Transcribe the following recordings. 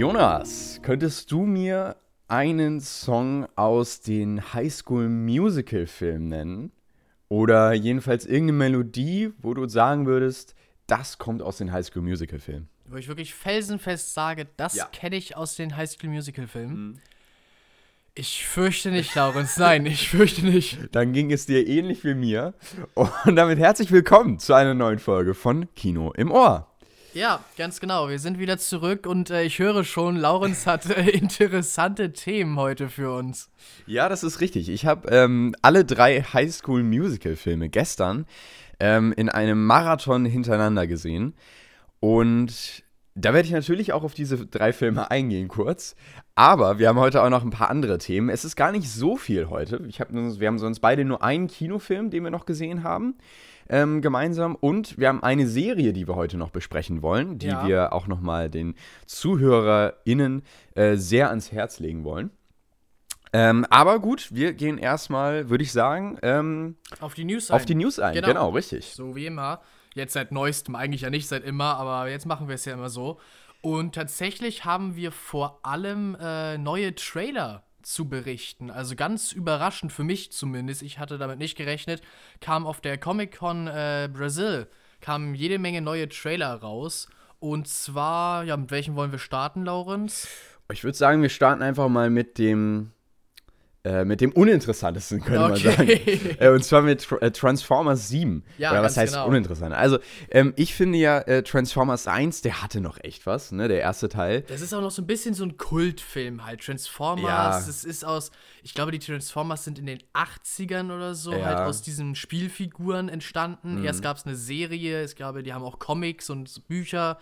Jonas, könntest du mir einen Song aus den Highschool Musical Filmen nennen? Oder jedenfalls irgendeine Melodie, wo du sagen würdest, das kommt aus den Highschool Musical Filmen? Wo ich wirklich felsenfest sage, das Ja. kenne ich aus den Highschool Musical Filmen. Mhm. Ich fürchte nicht, Laurens. Nein, ich fürchte nicht. Dann ging es dir ähnlich wie mir. Und damit herzlich willkommen zu einer neuen Folge von Kino im Ohr. Ja, ganz genau. Wir sind wieder zurück und äh, ich höre schon, Laurens hat äh, interessante Themen heute für uns. Ja, das ist richtig. Ich habe ähm, alle drei Highschool Musical Filme gestern ähm, in einem Marathon hintereinander gesehen. Und da werde ich natürlich auch auf diese drei Filme eingehen kurz. Aber wir haben heute auch noch ein paar andere Themen. Es ist gar nicht so viel heute. Ich hab, wir haben sonst beide nur einen Kinofilm, den wir noch gesehen haben, ähm, gemeinsam. Und wir haben eine Serie, die wir heute noch besprechen wollen, die Ja. wir auch nochmal den ZuhörerInnen äh, sehr ans Herz legen wollen. Ähm, aber gut, wir gehen erstmal, würde ich sagen, ähm, Auf die News auf die News ein. Genau. Genau, richtig. So wie immer. Jetzt seit neuestem, eigentlich ja nicht seit immer, aber jetzt machen wir es ja immer so. Und tatsächlich haben wir vor allem äh, neue Trailer zu berichten. Also ganz überraschend für mich zumindest. Ich hatte damit nicht gerechnet. Kam auf der Comic-Con äh, Brasil, kamen jede Menge neue Trailer raus. Und zwar, ja, mit welchen wollen wir starten, Laurenz? Ich würde sagen, wir starten einfach mal mit dem, äh, mit dem uninteressantesten, könnte man sagen. Okay. Äh, und zwar mit Tr- äh, Transformers 7. Ja, Oder was heißt genau. uninteressant? Also, ähm, ich finde ja, äh, Transformers 1, der hatte noch echt was, ne, der erste Teil. Das ist auch noch so ein bisschen so ein Kultfilm halt. Transformers, Ja. das ist aus, ich glaube, die Transformers sind in den 80ern oder so Ja. Mhm. halt aus diesen Spielfiguren entstanden. Erst gab es eine Serie, ich glaube, die haben auch Comics und Bücher.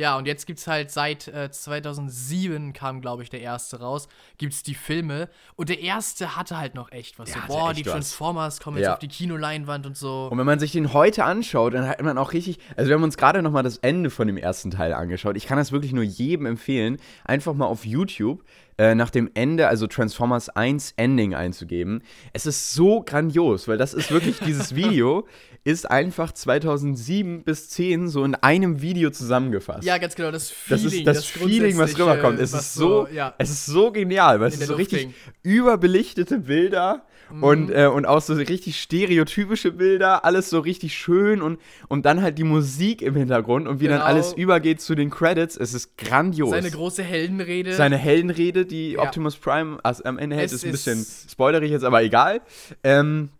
Ja, und jetzt gibt es halt seit äh, 2007 kam, glaube ich, der erste raus, gibt es die Filme. Und der erste hatte halt noch echt was. Der so, boah, die was. Transformers kommen jetzt Ja. auf die Kinoleinwand und so. Und wenn man sich den heute anschaut, dann hat man auch richtig, also wir haben uns gerade noch mal das Ende von dem ersten Teil angeschaut. Ich kann das wirklich nur jedem empfehlen, einfach mal auf YouTube äh, nach dem Ende, also Transformers 1 Ending einzugeben. Es ist so grandios, weil das ist wirklich, dieses Video ist einfach 2007 bis 10 so in einem Video zusammengefasst. ja, ganz genau, das Das Feeling. ist das, Feeling, was rüberkommt. Es was ist so, ja. es ist so genial, weil es ist so richtig überbelichtete Bilder Mhm. und, äh, und auch so richtig stereotypische Bilder, alles so richtig schön und, und dann halt die Musik im Hintergrund und wie dann Genau. alles übergeht zu den Credits. Es ist grandios. Seine große Heldenrede. Seine Heldenrede, die Ja. Optimus Prime also am Ende hält, ist ein bisschen spoilerig jetzt, aber egal. Ähm,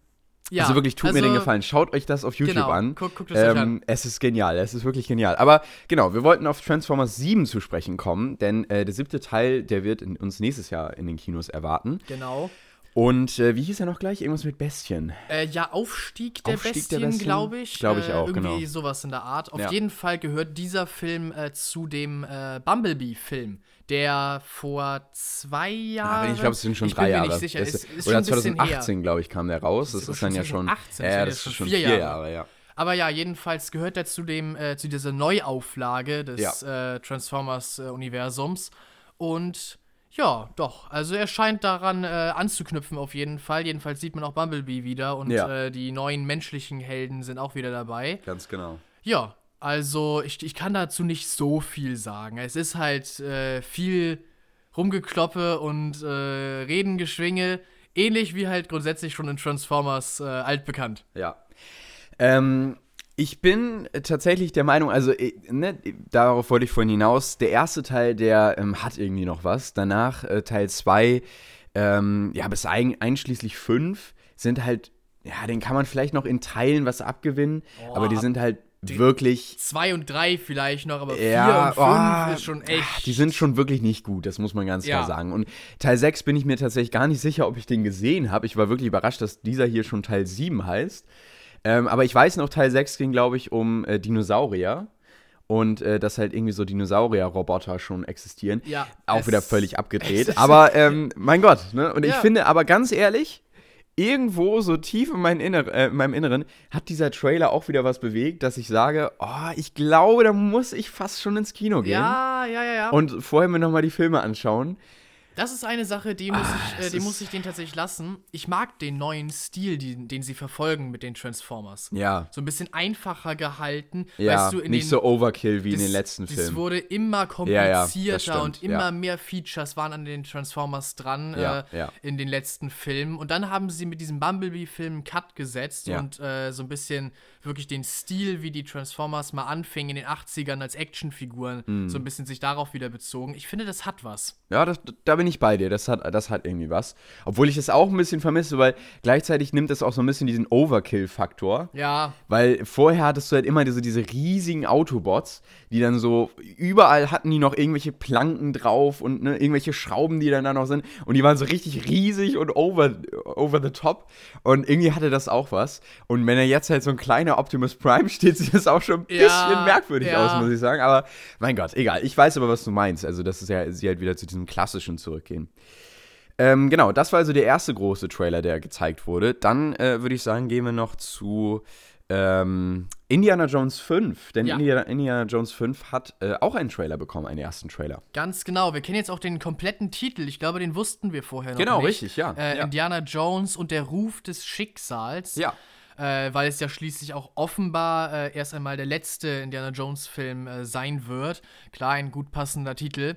ja, also wirklich, tut mir den also- Gefallen. Schaut euch das auf YouTube Genau, an. guckt- guckt es euch an. ähm, Es ist genial, es ist wirklich genial. Aber genau, wir wollten auf Transformers 7 zu sprechen kommen, denn äh, der siebte Teil, der wird in, uns nächstes Jahr in den Kinos erwarten. Genau. Und äh, wie hieß er noch gleich? Irgendwas mit Bestien. Äh, ja, Aufstieg der Aufstieg Bestien, Bestien? glaube ich. Glaube ich äh, auch, irgendwie genau. sowas in der Art. Auf Ja. jeden Fall gehört dieser Film äh, zu dem äh, Bumblebee-Film, der vor zwei Jahren. ich glaube, es sind schon ich drei bin Jahre. Mir nicht sicher. Das- Es, ist oder schon ein bisschen 2018, glaube ich, kam der raus. Das, sogar ist dann schon ja schon. 2018, ja, das das ist schon vier Jahre. Jahre, ja. Aber ja, jedenfalls gehört er zu dem, äh, zu dieser Neuauflage des Transformers-Universums. Und ja, doch. Also er scheint daran äh, anzuknüpfen auf jeden Fall. Jedenfalls sieht man auch Bumblebee wieder und Ja. äh, die neuen menschlichen Helden sind auch wieder dabei. Ganz genau. Ja, also ich, ich kann dazu nicht so viel sagen. Es ist halt äh, viel Rumgekloppe und äh, Redengeschwinge. Ähnlich wie halt grundsätzlich schon in Transformers äh, altbekannt. Ja. Ähm, ich bin tatsächlich der Meinung, also äh, ne, darauf wollte ich vorhin hinaus, der erste Teil, der ähm, hat irgendwie noch was. Danach äh, Teil 2, ähm, ja, bis ein, einschließlich 5 sind halt, ja, den kann man vielleicht noch in Teilen was abgewinnen, Oh, aber die sind halt wirklich. Zwei und drei vielleicht noch, aber vier Ja, und fünf oh, ist schon echt. Die sind schon wirklich nicht gut, das muss man ganz Ja. klar sagen. Und Teil 6 bin ich mir tatsächlich gar nicht sicher, ob ich den gesehen habe. Ich war wirklich überrascht, dass dieser hier schon Teil 7 heißt. Ähm, aber ich weiß noch, Teil 6 ging, glaube ich, um äh, Dinosaurier. Und äh, dass halt irgendwie so Dinosaurier-Roboter schon existieren. Ja, Auch wieder völlig abgedreht. Aber ähm, mein Gott, ne? Und ich Ja. finde aber ganz ehrlich, irgendwo so tief in, mein Inner äh, in meinem Inneren hat dieser Trailer auch wieder was bewegt, dass ich sage, oh, ich glaube, da muss ich fast schon ins Kino gehen. Ja, ja, ja, ja. Und vorher mir nochmal die Filme anschauen. Das ist eine Sache, die muss, Ah, ich, äh, die muss ich den tatsächlich lassen. Ich mag den neuen Stil, die, den sie verfolgen mit den Transformers. Ja. So ein bisschen einfacher gehalten. Ja, weißt du, in nicht den, so Overkill wie in das- den letzten Filmen. wurde immer Ja, ja, komplizierter stimmt, und immer ja. mehr Features waren an den Transformers dran Ja, äh, ja. in den letzten Filmen. Und dann haben sie mit diesem Bumblebee-Film einen Cut gesetzt Ja. und äh, so ein bisschen wirklich den Stil, wie die Transformers mal anfingen in den 80ern als Actionfiguren, Mhm. so ein bisschen sich darauf wieder bezogen. Ich finde, das hat was. Ja, das, da bin ich bei dir. Das hat, das hat irgendwie was. Obwohl ich es auch ein bisschen vermisse, weil gleichzeitig nimmt es auch so ein bisschen diesen Overkill-Faktor. Ja, Weil vorher hattest du halt immer diese, diese riesigen Autobots, die dann so, überall hatten die noch irgendwelche Planken drauf und ne, irgendwelche Schrauben, die dann da noch sind. Und die waren so richtig riesig und over, over the top. Und irgendwie hatte das auch was. Und wenn er jetzt halt so ein kleiner Optimus Prime steht, sieht das auch schon ein Ja, bisschen merkwürdig ja. aus, muss ich sagen. Aber mein Gott, egal. Ich weiß aber, was du meinst. Also, das ist ja, sie halt wieder zu diesem klassischen zurückgehen. Ähm, genau, das war also der erste große Trailer, der gezeigt wurde. Dann äh, würde ich sagen, gehen wir noch zu ähm, Indiana Jones 5. Denn Ja. Indiana, Indiana Jones 5 hat äh, auch einen Trailer bekommen, einen ersten Trailer. ganz genau. Wir kennen jetzt auch den kompletten Titel. Ich glaube, den wussten wir vorher noch Genau, nicht. richtig, ja. Äh, Ja. Indiana Jones und der Ruf des Schicksals. Ja. Äh, weil es ja schließlich auch offenbar äh, erst einmal der letzte Indiana Jones-Film äh, sein wird. Klar, ein gut passender Titel.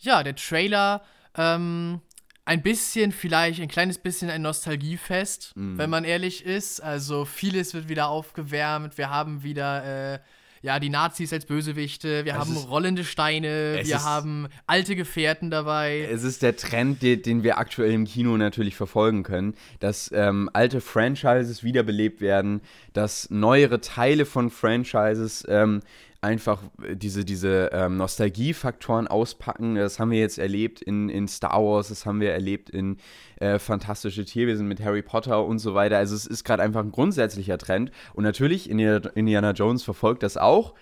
Ja, der Trailer, ähm, ein bisschen, vielleicht ein kleines bisschen ein Nostalgiefest, Mhm. wenn man ehrlich ist. Also vieles wird wieder aufgewärmt. Wir haben wieder. Ja, die Nazis als Bösewichte, wir haben ist- rollende Steine, Es wir haben alte Gefährten dabei. Es ist der Trend, den, den wir aktuell im Kino natürlich verfolgen können, dass ähm, alte Franchises wiederbelebt werden, dass neuere Teile von Franchises ähm, einfach äh, diese, diese ähm, Nostalgiefaktoren auspacken. Das haben wir jetzt erlebt in, in Star Wars, das haben wir erlebt in äh, Fantastische Tierwesen mit Harry Potter und so weiter. Also es ist gerade einfach ein grundsätzlicher Trend. Und natürlich, Indiana, Indiana Jones verfolgt das auch.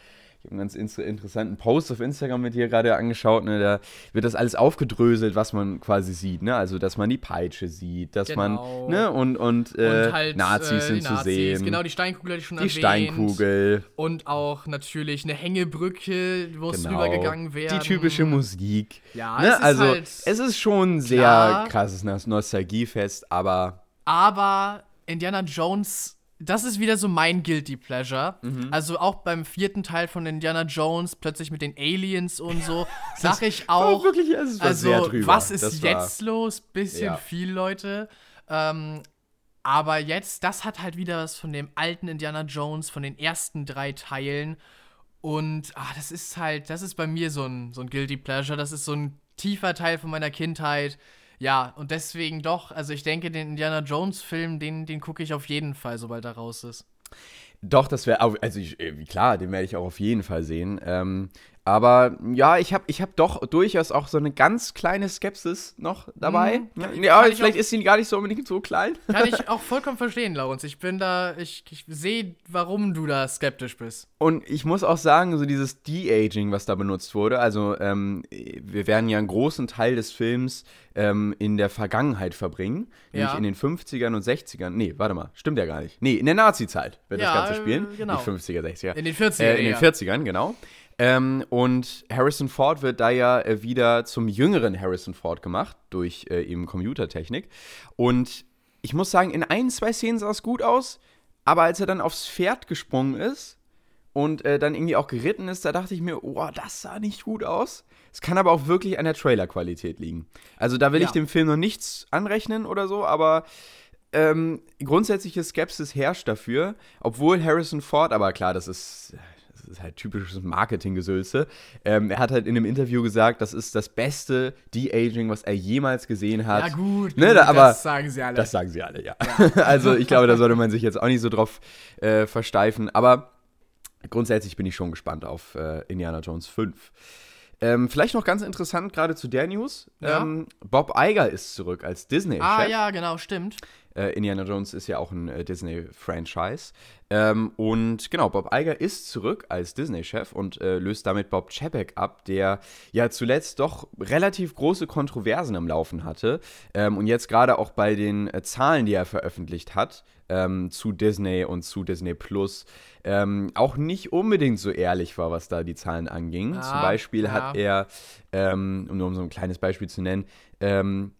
Ich habe einen ganz inter interessanten Post auf Instagram mit dir gerade angeschaut. Ne? Da wird das alles aufgedröselt, was man quasi sieht. Ne? Also, dass man die Peitsche sieht, dass Genau. man, ne, und, und, äh, und halt Nazis äh, sind die zu Nazis, sehen. Genau, die Steinkugel hatte ich schon die erwähnt. Steinkugel. Und auch natürlich eine Hängebrücke, wo es Genau. rübergegangen wäre. Die typische Musik. Ja, ne? es ist also, halt es ist schon ein sehr krasses Nos- Nostalgiefest, aber Aber Indiana Jones, das ist wieder so mein Guilty Pleasure. Mhm. Also auch beim vierten Teil von Indiana Jones, plötzlich mit den Aliens und so, sag ich auch. wirklich, also, was ist jetzt los? Bisschen Ja. viel, Leute. Ähm, aber jetzt, das hat halt wieder was von dem alten Indiana Jones, von den ersten drei Teilen. Und ah, das ist halt, das ist bei mir so ein, so ein Guilty Pleasure. Das ist so ein tiefer Teil von meiner Kindheit. Ja, und deswegen doch, also ich denke, den Indiana Jones-Film, den, den gucke ich auf jeden Fall, sobald er raus ist. Doch, das wäre, also ich, äh, klar, den werde ich auch auf jeden Fall sehen. Ähm, aber ja, ich habe ich hab doch durchaus auch so eine ganz kleine Skepsis noch dabei. Mhm. ja, ja, ich vielleicht auch- ist sie gar nicht so unbedingt so klein. Kann ich auch vollkommen verstehen, Laurens. Ich bin da, ich, ich sehe, warum du da skeptisch bist. Und ich muss auch sagen, so dieses De-Aging, was da benutzt wurde, also ähm, wir werden ja einen großen Teil des Films ähm, in der Vergangenheit verbringen, nämlich Ja. in den 50ern und 60ern. Nee, warte mal, stimmt ja gar nicht. Nee, in der Nazi-Zeit wird das Ganze spielen. äh, genau. Nicht 50er, 60er. In den 40er, Äh, in den ja. 40ern, genau. Ähm, und Harrison Ford wird da ja äh, wieder zum jüngeren Harrison Ford gemacht, durch äh, eben Computertechnik. Und ich muss sagen, in ein, zwei Szenen sah es gut aus, aber als er dann aufs Pferd gesprungen ist und äh, dann irgendwie auch geritten ist, da dachte ich mir, oh, das sah nicht gut aus. Es kann aber auch wirklich an der Trailerqualität liegen. Also da will Ja. ich dem Film noch nichts anrechnen oder so, aber ähm, grundsätzliche Skepsis herrscht dafür, obwohl Harrison Ford, aber klar, das ist, das ist halt typisches Marketinggesülze. Ähm, er hat halt in einem Interview gesagt, das ist das beste De-Aging, was er jemals gesehen hat. Ja, gut, Ne, da, aber das sagen sie alle. das sagen sie alle, ja. also ich glaube, da sollte man sich jetzt auch nicht so drauf äh, versteifen. Aber grundsätzlich bin ich schon gespannt auf äh, Indiana Jones 5. Ähm, vielleicht noch ganz interessant, gerade zu der News. Ja. Ähm, Bob Iger ist zurück als Disney-Chef. ah, ja, genau, stimmt. Äh, Indiana Jones ist ja auch ein äh, Disney-Franchise. Ähm, und genau, Bob Iger ist zurück als Disney-Chef und äh, löst damit Bob Chapek ab, der ja zuletzt doch relativ große Kontroversen am Laufen hatte. Ähm, und jetzt gerade auch bei den äh, Zahlen, die er veröffentlicht hat, ähm, zu Disney und zu Disney Plus, ähm, auch nicht unbedingt so ehrlich war, was da die Zahlen anging. Ah, Zum Beispiel ja. hat er, ähm, um nur um so ein kleines Beispiel zu nennen, ähm,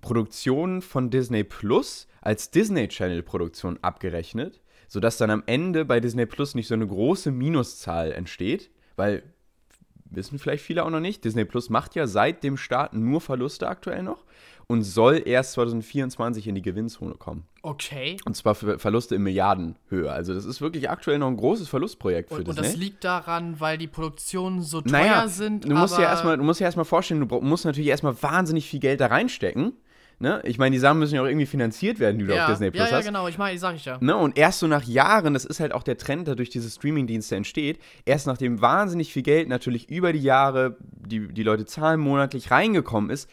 Produktionen von Disney Plus als Disney Channel Produktion abgerechnet, sodass dann am Ende bei Disney Plus nicht so eine große Minuszahl entsteht, weil wissen vielleicht viele auch noch nicht, Disney Plus macht ja seit dem Start nur Verluste aktuell noch und soll erst 2024 in die Gewinnzone kommen. Okay. Und zwar für Verluste in Milliardenhöhe. Also das ist wirklich aktuell noch ein großes Verlustprojekt für Und, und Disney. das liegt daran, weil die Produktionen so teuer naja, sind. du musst ja erstmal, du musst ja erstmal vorstellen, du musst natürlich erstmal wahnsinnig viel Geld da reinstecken. Ne? Ich meine, die Sachen müssen ja auch irgendwie finanziert werden, die du ja, auf Disney Plus ja, ja, hast. genau, ich meine, sag ich ja. Ne? Und erst so nach Jahren, das ist halt auch der Trend, der durch diese Streaming-Dienste entsteht, erst nachdem wahnsinnig viel Geld natürlich über die Jahre, die die Leute zahlen, monatlich reingekommen ist,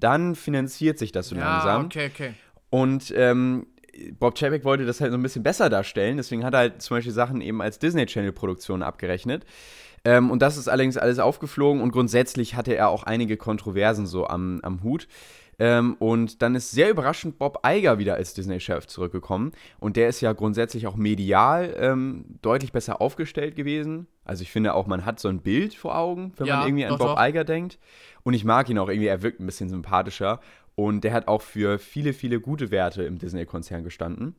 dann finanziert sich das so Ja, langsam. okay, okay. Und ähm, Bob Chapek wollte das halt so ein bisschen besser darstellen, deswegen hat er halt zum Beispiel Sachen eben als Disney Channel-Produktion abgerechnet. Ähm, und das ist allerdings alles aufgeflogen und grundsätzlich hatte er auch einige Kontroversen so am, am Hut. Ähm, und dann ist sehr überraschend Bob Iger wieder als Disney-Chef zurückgekommen. Und der ist ja grundsätzlich auch medial ähm, deutlich besser aufgestellt gewesen. Also ich finde auch, man hat so ein Bild vor Augen, wenn Ja, man irgendwie an doch, Bob doch. Iger denkt. Und ich mag ihn auch irgendwie, er wirkt ein bisschen sympathischer. Und der hat auch für viele, viele gute Werte im Disney-Konzern gestanden.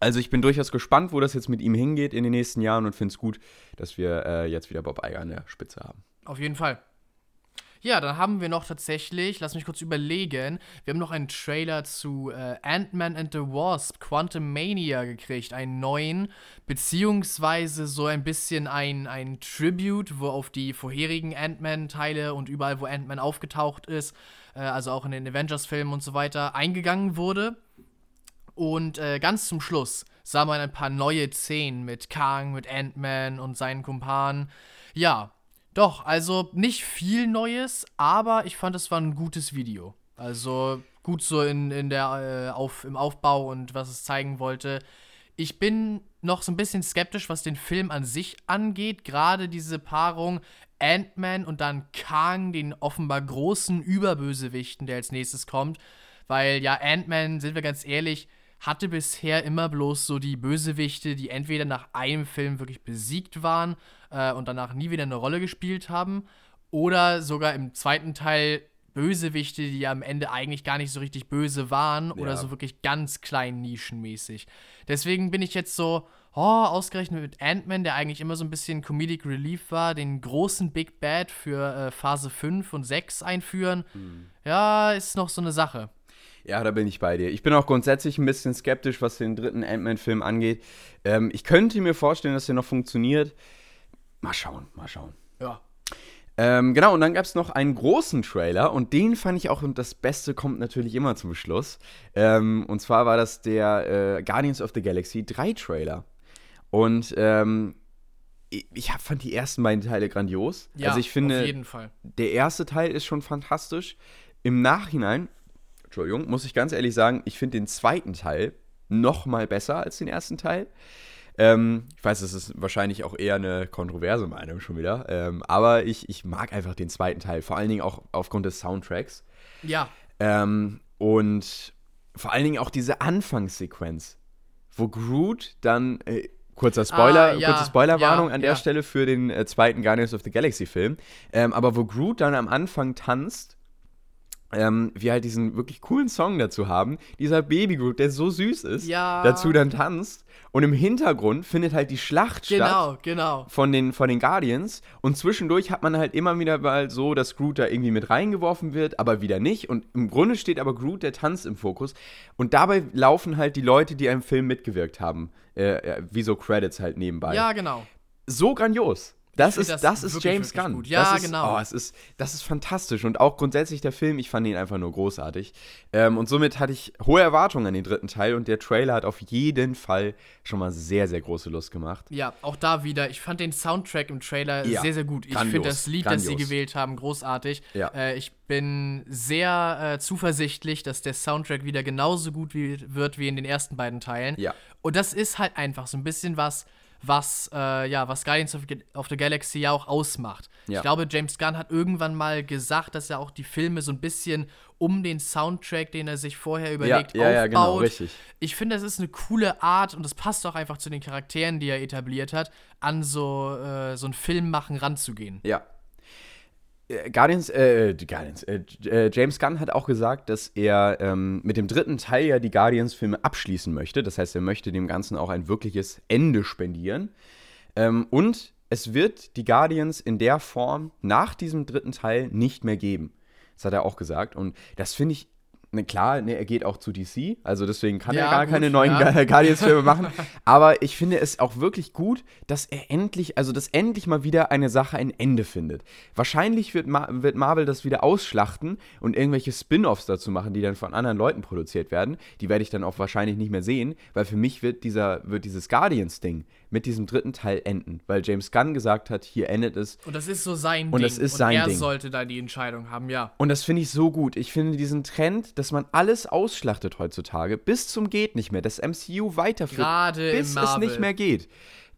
Also ich bin durchaus gespannt, wo das jetzt mit ihm hingeht in den nächsten Jahren und finde es gut, dass wir äh, jetzt wieder Bob Iger an der Spitze haben. Auf jeden Fall. Ja, dann haben wir noch tatsächlich, lass mich kurz überlegen, wir haben noch einen Trailer zu äh, Ant-Man and the Wasp, Quantum Mania gekriegt, einen neuen, beziehungsweise so ein bisschen ein, ein Tribute, wo auf die vorherigen Ant-Man-Teile und überall, wo Ant-Man aufgetaucht ist, äh, also auch in den Avengers-Filmen und so weiter, eingegangen wurde. Und äh, ganz zum Schluss sah man ein paar neue Szenen mit Kang, mit Ant-Man und seinen Kumpanen. Ja, doch, also nicht viel Neues, aber ich fand, es war ein gutes Video. Also gut so in, in der, äh, auf, im Aufbau und was es zeigen wollte. Ich bin noch so ein bisschen skeptisch, was den Film an sich angeht. Gerade diese Paarung Ant-Man und dann Kang, den offenbar großen Überbösewichten, der als nächstes kommt. Weil ja, Ant-Man, sind wir ganz ehrlich, hatte bisher immer bloß so die Bösewichte, die entweder nach einem Film wirklich besiegt waren äh, und danach nie wieder eine Rolle gespielt haben, oder sogar im zweiten Teil Bösewichte, die am Ende eigentlich gar nicht so richtig böse waren oder Ja. so wirklich ganz klein nischenmäßig. Deswegen bin ich jetzt so, oh, ausgerechnet mit Ant-Man, der eigentlich immer so ein bisschen Comedic Relief war, den großen Big Bad für äh, Phase 5 und 6 einführen. Ja, ist noch so eine Sache. Ja, da bin ich bei dir. Ich bin auch grundsätzlich ein bisschen skeptisch, was den dritten Ant-Man-Film angeht. Ähm, ich könnte mir vorstellen, dass der noch funktioniert. Mal schauen, mal schauen. Ja. Ähm, genau, und dann gab es noch einen großen Trailer und den fand ich auch, und das Beste kommt natürlich immer zum Schluss. Ähm, und zwar war das der äh, Guardians of the Galaxy 3 Trailer. Und ähm, ich, hab, fand die ersten beiden Teile grandios. Ja, also ich finde, auf jeden Fall. der erste Teil ist schon fantastisch. Im Nachhinein, Entschuldigung, muss ich ganz ehrlich sagen, ich finde den zweiten Teil noch mal besser als den ersten Teil. Ähm, ich weiß, das ist wahrscheinlich auch eher eine kontroverse Meinung schon wieder. Ähm, aber ich, ich mag einfach den zweiten Teil, vor allen Dingen auch aufgrund des Soundtracks. Ja, Ähm, und vor allen Dingen auch diese Anfangssequenz, wo Groot dann, äh, kurzer Spoiler, Ah, ja, kurze Spoilerwarnung ja, an der ja. Stelle für den äh, zweiten Guardians of the Galaxy Film, ähm, aber wo Groot dann am Anfang tanzt, ähm, wir halt diesen wirklich coolen Song dazu haben, dieser Baby Groot, der so süß ist, Ja. dazu dann tanzt und im Hintergrund findet halt die Schlacht statt genau, genau. von den, von den Guardians. Und zwischendurch hat man halt immer wieder mal so, dass Groot da irgendwie mit reingeworfen wird, aber wieder nicht. Und im Grunde steht aber Groot, der tanzt im Fokus. Und dabei laufen halt die Leute, die am Film mitgewirkt haben, äh, äh, wie so Credits halt nebenbei. Ja, genau. So grandios. Das ist, das das ist James Gunn. gut. Ja, das ist, genau. Oh, es ist, das ist fantastisch. Und auch grundsätzlich der Film, ich fand ihn einfach nur großartig. Ähm, und somit hatte ich hohe Erwartungen an den dritten Teil und der Trailer hat auf jeden Fall schon mal sehr, sehr große Lust gemacht. Ja, auch da wieder. Ich fand den Soundtrack im Trailer Ja, sehr, sehr gut. Ich grandios, finde das Lied, das sie grandios. gewählt haben, großartig. Ja. Äh, ich bin sehr äh, zuversichtlich, dass der Soundtrack wieder genauso gut wie, wird wie in den ersten beiden Teilen. Ja. Und das ist halt einfach so ein bisschen was, was, äh, ja, was Guardians of, of the Galaxy ja auch ausmacht. Ja. Ich glaube, James Gunn hat irgendwann mal gesagt, dass er auch die Filme so ein bisschen um den Soundtrack, den er sich vorher überlegt, ja, ja, aufbaut. genau, richtig. Ich finde, das ist eine coole Art und das passt auch einfach zu den Charakteren, die er etabliert hat, an so, äh, so einen Film machen ranzugehen. Ja. Äh, Guardians, äh, Guardians, äh, äh, James Gunn hat auch gesagt, dass er ähm, mit dem dritten Teil ja die Guardians-Filme abschließen möchte. Das heißt, er möchte dem Ganzen auch ein wirkliches Ende spendieren. Ähm, und es wird die Guardians in der Form nach diesem dritten Teil nicht mehr geben. Das hat er auch gesagt. Und das finde ich Ne, klar, ne, er geht auch zu DC, also deswegen kann ja, er gar gut, keine neuen ja. Guardians-Filme machen. Aber ich finde es auch wirklich gut, dass er endlich, also dass endlich mal wieder eine Sache ein Ende findet. Wahrscheinlich wird, Ma wird Marvel das wieder ausschlachten und irgendwelche Spin-offs dazu machen, die dann von anderen Leuten produziert werden. Die werde ich dann auch wahrscheinlich nicht mehr sehen, weil für mich wird, dieser, wird dieses Guardians-Ding mit diesem dritten Teil enden, weil James Gunn gesagt hat, hier endet es. Und das ist so sein und Ding. Das ist sein und er Ding. sollte da die Entscheidung haben, ja. Und das finde ich so gut. Ich finde diesen Trend, dass man alles ausschlachtet heutzutage, bis zum geht nicht mehr, das MCU weiterführt, Gerade bis es nicht mehr geht.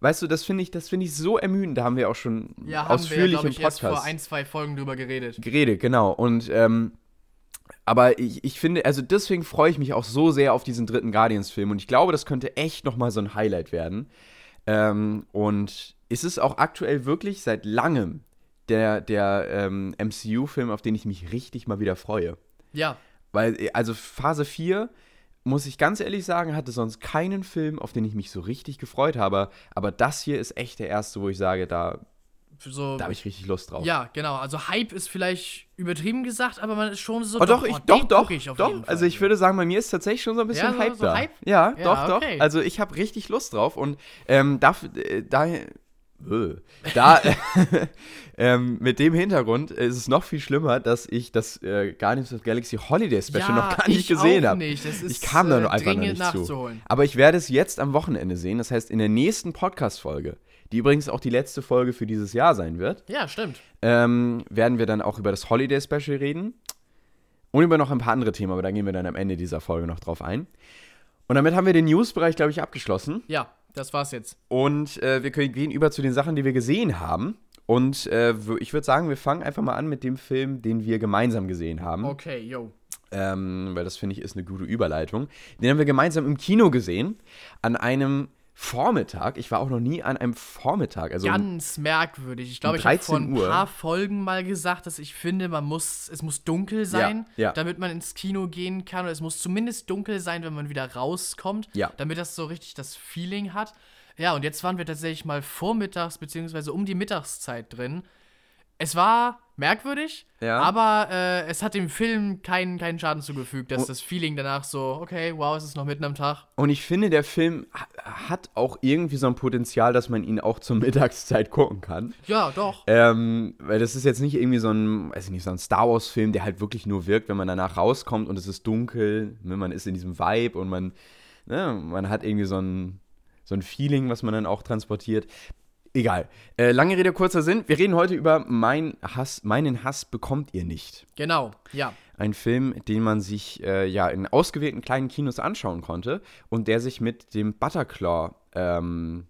Weißt du, das finde ich, das ich so ermüdend. Da haben wir auch schon ja, ausführlich haben wir, im Podcast erst vor ein, zwei Folgen drüber geredet. Geredet, genau. Und ähm, aber ich, ich finde, also deswegen freue ich mich auch so sehr auf diesen dritten Guardians-Film und ich glaube, das könnte echt nochmal so ein Highlight werden. Ähm, und es ist auch aktuell wirklich seit langem der, der ähm, MCU-Film, auf den ich mich richtig mal wieder freue. Ja. Weil, also Phase 4, muss ich ganz ehrlich sagen, hatte sonst keinen Film, auf den ich mich so richtig gefreut habe. Aber das hier ist echt der erste, wo ich sage, da so, da habe ich richtig Lust drauf. Ja, genau. Also Hype ist vielleicht übertrieben gesagt, aber man ist schon so. Oh, doch, ich, oh, doch, doch, ich doch. Also ich würde sagen, bei mir ist tatsächlich schon so ein bisschen ja, Hype so, da. Hype? Ja, ja, doch, okay. doch. Also ich habe richtig Lust drauf und ähm, dafür, äh, daher, äh, da, ähm, mit dem Hintergrund ist es noch viel schlimmer, dass ich das äh, Guardians of Galaxy Holiday Special ja, noch gar nicht gesehen habe. Ich kam da nur äh, einfach noch nicht zu. Aber ich werde es jetzt am Wochenende sehen. Das heißt, in der nächsten Podcast-Folge die übrigens auch die letzte Folge für dieses Jahr sein wird. Ja, stimmt. Ähm, werden wir dann auch über das Holiday Special reden. Und über noch ein paar andere Themen, aber da gehen wir dann am Ende dieser Folge noch drauf ein. Und damit haben wir den News-Bereich, glaube ich, abgeschlossen. Ja, das war's jetzt. Und äh, wir können, gehen über zu den Sachen, die wir gesehen haben. Und äh, ich würde sagen, wir fangen einfach mal an mit dem Film, den wir gemeinsam gesehen haben. Okay, yo. Ähm, weil das finde ich ist eine gute Überleitung. Den haben wir gemeinsam im Kino gesehen. An einem Vormittag. Ich war auch noch nie an einem Vormittag. Also Ganz merkwürdig. Ich glaube, ich habe vor ein Uhr. paar Folgen mal gesagt, dass ich finde, man muss, es muss dunkel sein, ja, ja. damit man ins Kino gehen kann. Oder es muss zumindest dunkel sein, wenn man wieder rauskommt, ja. damit das so richtig das Feeling hat. Ja, und jetzt waren wir tatsächlich mal vormittags, beziehungsweise um die Mittagszeit drin. Es war merkwürdig, ja. aber äh, es hat dem Film keinen, keinen Schaden zugefügt, dass oh. das Feeling danach so, okay, wow, es ist noch mitten am Tag. Und ich finde, der Film hat auch irgendwie so ein Potenzial, dass man ihn auch zur Mittagszeit gucken kann. Ja, doch. Ähm, weil das ist jetzt nicht irgendwie so ein, weiß ich nicht, so ein Star Wars-Film, der halt wirklich nur wirkt, wenn man danach rauskommt und es ist dunkel, ne, man ist in diesem Vibe und man, ne, man hat irgendwie so ein, so ein Feeling, was man dann auch transportiert. Egal. Äh, lange Rede, kurzer Sinn. Wir reden heute über mein Hass, Meinen Hass bekommt ihr nicht. Genau, ja. Ein Film, den man sich äh, ja in ausgewählten kleinen Kinos anschauen konnte und der sich mit dem Butterclaw ähm,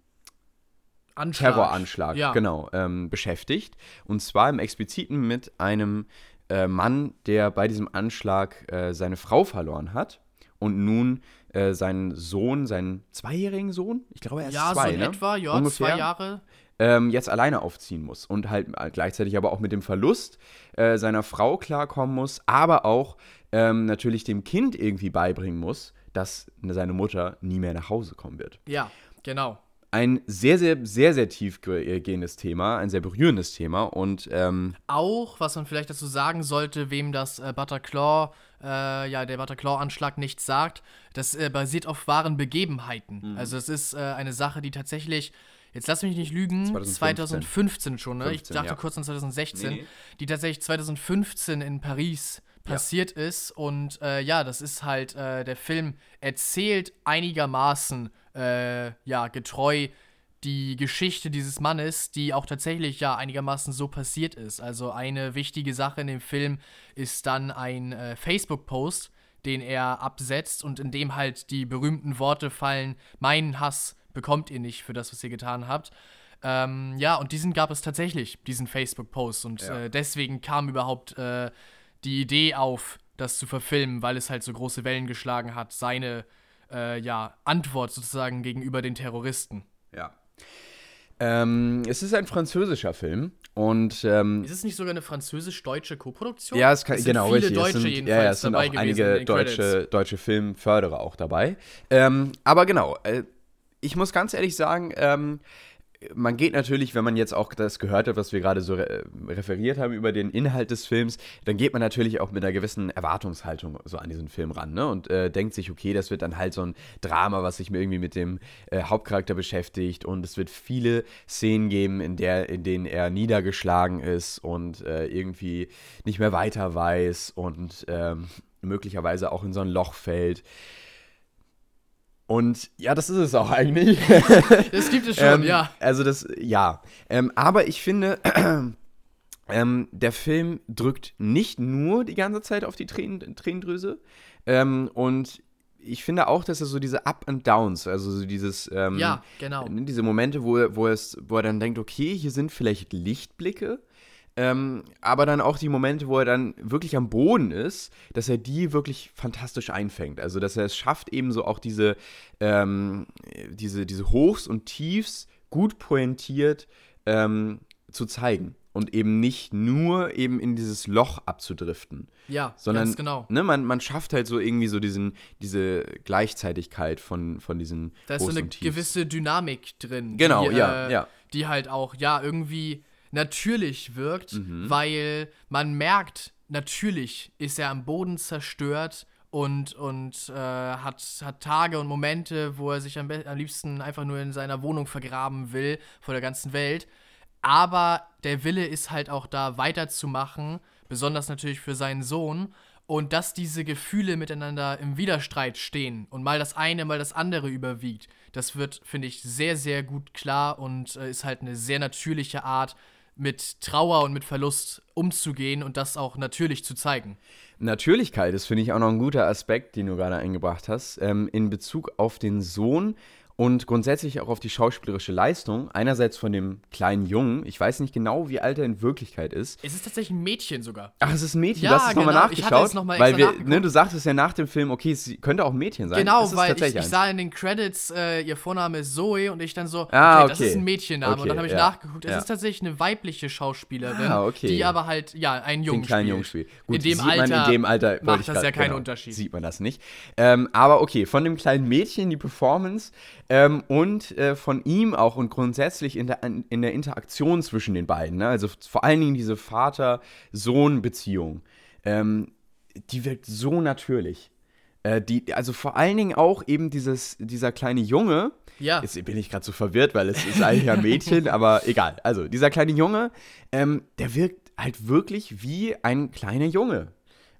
Terroranschlag ja. genau, ähm, beschäftigt. Und zwar im Expliziten mit einem äh, Mann, der bei diesem Anschlag äh, seine Frau verloren hat und nun äh, seinen Sohn, seinen zweijährigen Sohn, ich glaube er ist ja, zwei, so in ne? etwa, ja, Ungefähr, zwei Jahre, ähm, jetzt alleine aufziehen muss und halt gleichzeitig aber auch mit dem Verlust äh, seiner Frau klarkommen muss, aber auch ähm, natürlich dem Kind irgendwie beibringen muss, dass seine Mutter nie mehr nach Hause kommen wird. Ja, genau ein sehr, sehr, sehr, sehr tiefgehendes Thema, ein sehr berührendes Thema und ähm auch, was man vielleicht dazu sagen sollte, wem das äh, Butterclaw, äh, ja, der Butterclaw-Anschlag nichts sagt, das äh, basiert auf wahren Begebenheiten. Mhm. Also es ist äh, eine Sache, die tatsächlich Jetzt lass mich nicht lügen, 2015, 2015 schon, ne? 15, ich dachte ja. kurz an 2016, nee. die tatsächlich 2015 in Paris passiert ja. ist. Und äh, ja, das ist halt, äh, der Film erzählt einigermaßen äh, ja, getreu die Geschichte dieses Mannes, die auch tatsächlich ja einigermaßen so passiert ist. Also eine wichtige Sache in dem Film ist dann ein äh, Facebook-Post, den er absetzt und in dem halt die berühmten Worte fallen, meinen Hass bekommt ihr nicht für das, was ihr getan habt. Ähm, ja, und diesen gab es tatsächlich, diesen Facebook-Post. Und ja. äh, deswegen kam überhaupt äh, die Idee auf, das zu verfilmen, weil es halt so große Wellen geschlagen hat, seine äh, ja, Antwort sozusagen gegenüber den Terroristen. Ja. Ähm, es ist ein französischer Film Und ähm, Ist es nicht sogar eine französisch-deutsche Koproduktion? ja, es kann, Es sind genau, viele richtig. Deutsche es sind, jedenfalls ja, ja, es sind dabei auch gewesen in einige deutsche, deutsche Filmförderer auch dabei. Ähm, aber genau, äh, ich muss ganz ehrlich sagen, ähm, man geht natürlich, wenn man jetzt auch das gehört hat, was wir gerade so re referiert haben über den Inhalt des Films, dann geht man natürlich auch mit einer gewissen Erwartungshaltung so an diesen Film ran ne? und äh, denkt sich, okay, das wird dann halt so ein Drama, was sich mir irgendwie mit dem äh, Hauptcharakter beschäftigt und es wird viele Szenen geben, in, der, in denen er niedergeschlagen ist und äh, irgendwie nicht mehr weiter weiß und ähm, möglicherweise auch in so ein Loch fällt. Und ja, das ist es auch eigentlich. Das gibt es schon, Ähm, ja. Also das, ja. Ähm, aber ich finde, ähm, der Film drückt nicht nur die ganze Zeit auf die Tränen, Tränendrüse. Ähm, und ich finde auch, dass er so diese Up and Downs, also so dieses, ähm, Ja, genau. ne, diese Momente, wo, wo, es, wo er dann denkt, okay, hier sind vielleicht Lichtblicke. Ähm, aber dann auch die Momente, wo er dann wirklich am Boden ist, dass er die wirklich fantastisch einfängt. Also, dass er es schafft, eben so auch diese, ähm, diese, diese Hochs und Tiefs gut pointiert ähm, zu zeigen. Und eben nicht nur eben in dieses Loch abzudriften. Ja, Sondern ganz genau. ne, man, man schafft halt so irgendwie so diesen, diese Gleichzeitigkeit von, von diesen Da ist so eine gewisse Dynamik drin. Genau, die, ja, äh, ja. Die halt auch, ja, irgendwie natürlich wirkt, Mhm. weil man merkt, natürlich ist er am Boden zerstört und, und äh, hat, hat Tage und Momente, wo er sich am, am liebsten einfach nur in seiner Wohnung vergraben will vor der ganzen Welt. Aber der Wille ist halt auch da, weiterzumachen, besonders natürlich für seinen Sohn. Und dass diese Gefühle miteinander im Widerstreit stehen und mal das eine, mal das andere überwiegt, das wird, finde ich, sehr, sehr gut klar und äh, ist halt eine sehr natürliche Art, mit Trauer und mit Verlust umzugehen und das auch natürlich zu zeigen. Natürlichkeit ist, finde ich, auch noch ein guter Aspekt, den du gerade eingebracht hast, ähm, in Bezug auf den Sohn und grundsätzlich auch auf die schauspielerische Leistung. Einerseits von dem kleinen Jungen, ich weiß nicht genau, wie alt er in Wirklichkeit ist. Es ist tatsächlich ein Mädchen sogar. Ach, es ist ein Mädchen, Ja, es nochmal genau. Ich hatte nachgeschaut. es noch weil wir, ne, du sagtest ja nach dem Film, okay, es könnte auch ein Mädchen sein. Genau, ist weil ich, ich sah in den Credits, äh, ihr Vorname ist Zoe und ich dann so, Ah, das okay. ist ein Mädchenname. und Okay, dann habe ich ja, nachgeguckt, es ja. ist tatsächlich eine weibliche Schauspielerin, Ah, okay. die aber halt, ja, einen Jungen den kleinen. Jungen spielt. Gut, in dem sieht man Alter in dem Alter macht das grad- ja keinen genau, Unterschied. Sieht man das nicht. Ähm, aber okay, von dem kleinen Mädchen die Performance ähm, und äh, von ihm auch und grundsätzlich in der, in der Interaktion zwischen den beiden. Ne? Also vor allen Dingen diese Vater-Sohn-Beziehung. Ähm, die wirkt so natürlich. Äh, die, also vor allen Dingen auch eben dieses, dieser kleine Junge, Ja. Jetzt bin ich gerade so verwirrt, weil es ist eigentlich ein Mädchen, aber egal. Also, dieser kleine Junge, ähm, der wirkt halt wirklich wie ein kleiner Junge.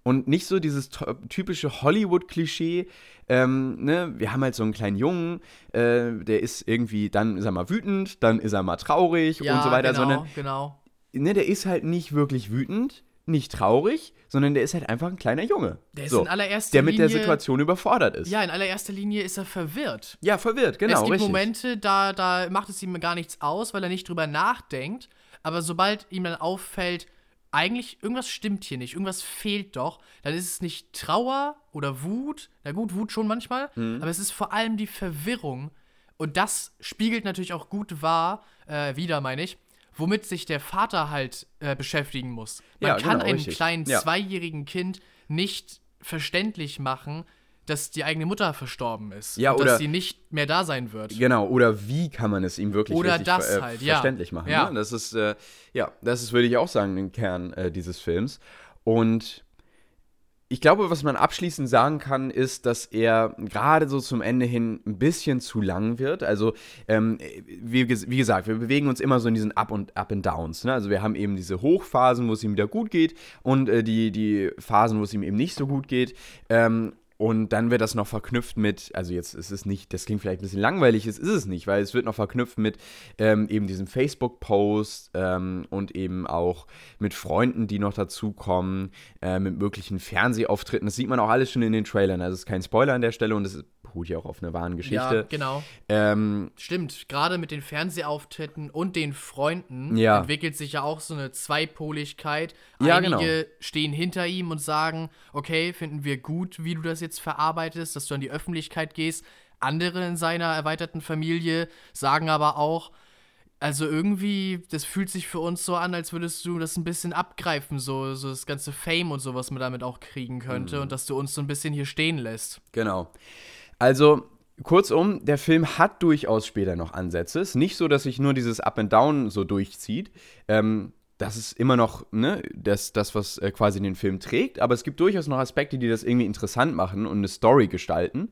Und nicht so dieses typische Hollywood-Klischee, ähm, ne, wir haben halt so einen kleinen Jungen, äh, der ist irgendwie, dann ist er mal wütend, dann ist er mal traurig ja, und so weiter, genau, sondern genau. ne, der ist halt nicht wirklich wütend, nicht traurig, sondern der ist halt einfach ein kleiner Junge. Der ist so, in allererster der mit der Linie- Situation überfordert ist. Ja, in allererster Linie ist er verwirrt. Ja, verwirrt, genau. es gibt richtig. Momente, da, da macht es ihm gar nichts aus, weil er nicht drüber nachdenkt. Aber sobald ihm dann auffällt, eigentlich irgendwas stimmt hier nicht, irgendwas fehlt doch, dann ist es nicht Trauer oder Wut. Na gut, Wut schon manchmal, Mhm. aber es ist vor allem die Verwirrung. Und das spiegelt natürlich auch gut wahr, äh, wieder meine ich, womit sich der Vater halt äh, beschäftigen muss. Man Ja, kann genau, einem richtig. kleinen Ja. zweijährigen Kind nicht verständlich machen, dass die eigene Mutter verstorben ist. Ja, und oder- dass sie nicht mehr da sein wird. Genau, oder wie kann man es ihm wirklich Oder das ver äh, halt, ja. verständlich machen. Ja. Ne? Das ist, äh, ja, das ist, würde ich auch sagen, ein Kern äh, dieses Films. Und ich glaube, was man abschließend sagen kann, ist, dass er gerade so zum Ende hin ein bisschen zu lang wird. Also, ähm, wie, wie gesagt, wir bewegen uns immer so in diesen Up- und Up and Downs. Ne? Also, wir haben eben diese Hochphasen, wo es ihm wieder gut geht und äh, die, die Phasen, wo es ihm eben nicht so gut geht. Ähm, und dann wird das noch verknüpft mit, also jetzt ist es nicht, das klingt vielleicht ein bisschen langweilig, es ist es nicht, weil es wird noch verknüpft mit ähm, eben diesem Facebook-Post ähm, und eben auch mit Freunden, die noch dazukommen, äh, mit möglichen Fernsehauftritten. Das sieht man auch alles schon in den Trailern. Also es ist kein Spoiler an der Stelle und es beruht ja auch auf einer wahren Ja, Geschichte. genau. Ähm, Stimmt, gerade mit den Fernsehauftritten und den Freunden Ja. entwickelt sich ja auch so eine Zweipoligkeit. Ja, Einige genau. stehen hinter ihm und sagen, okay, finden wir gut, wie du das jetzt verarbeitest, dass du an die Öffentlichkeit gehst. Andere in seiner erweiterten Familie sagen aber auch, Also irgendwie, das fühlt sich für uns so an, als würdest du das ein bisschen abgreifen, so, so das ganze Fame und so, was man damit auch kriegen könnte Mhm. und dass du uns so ein bisschen hier stehen lässt. Genau. Also, kurzum, der Film hat durchaus später noch Ansätze. Es ist nicht so, dass sich nur dieses Up and Down so durchzieht. Ähm, das ist immer noch ne, das, das, was äh, quasi den Film trägt. Aber es gibt durchaus noch Aspekte, die das irgendwie interessant machen und eine Story gestalten.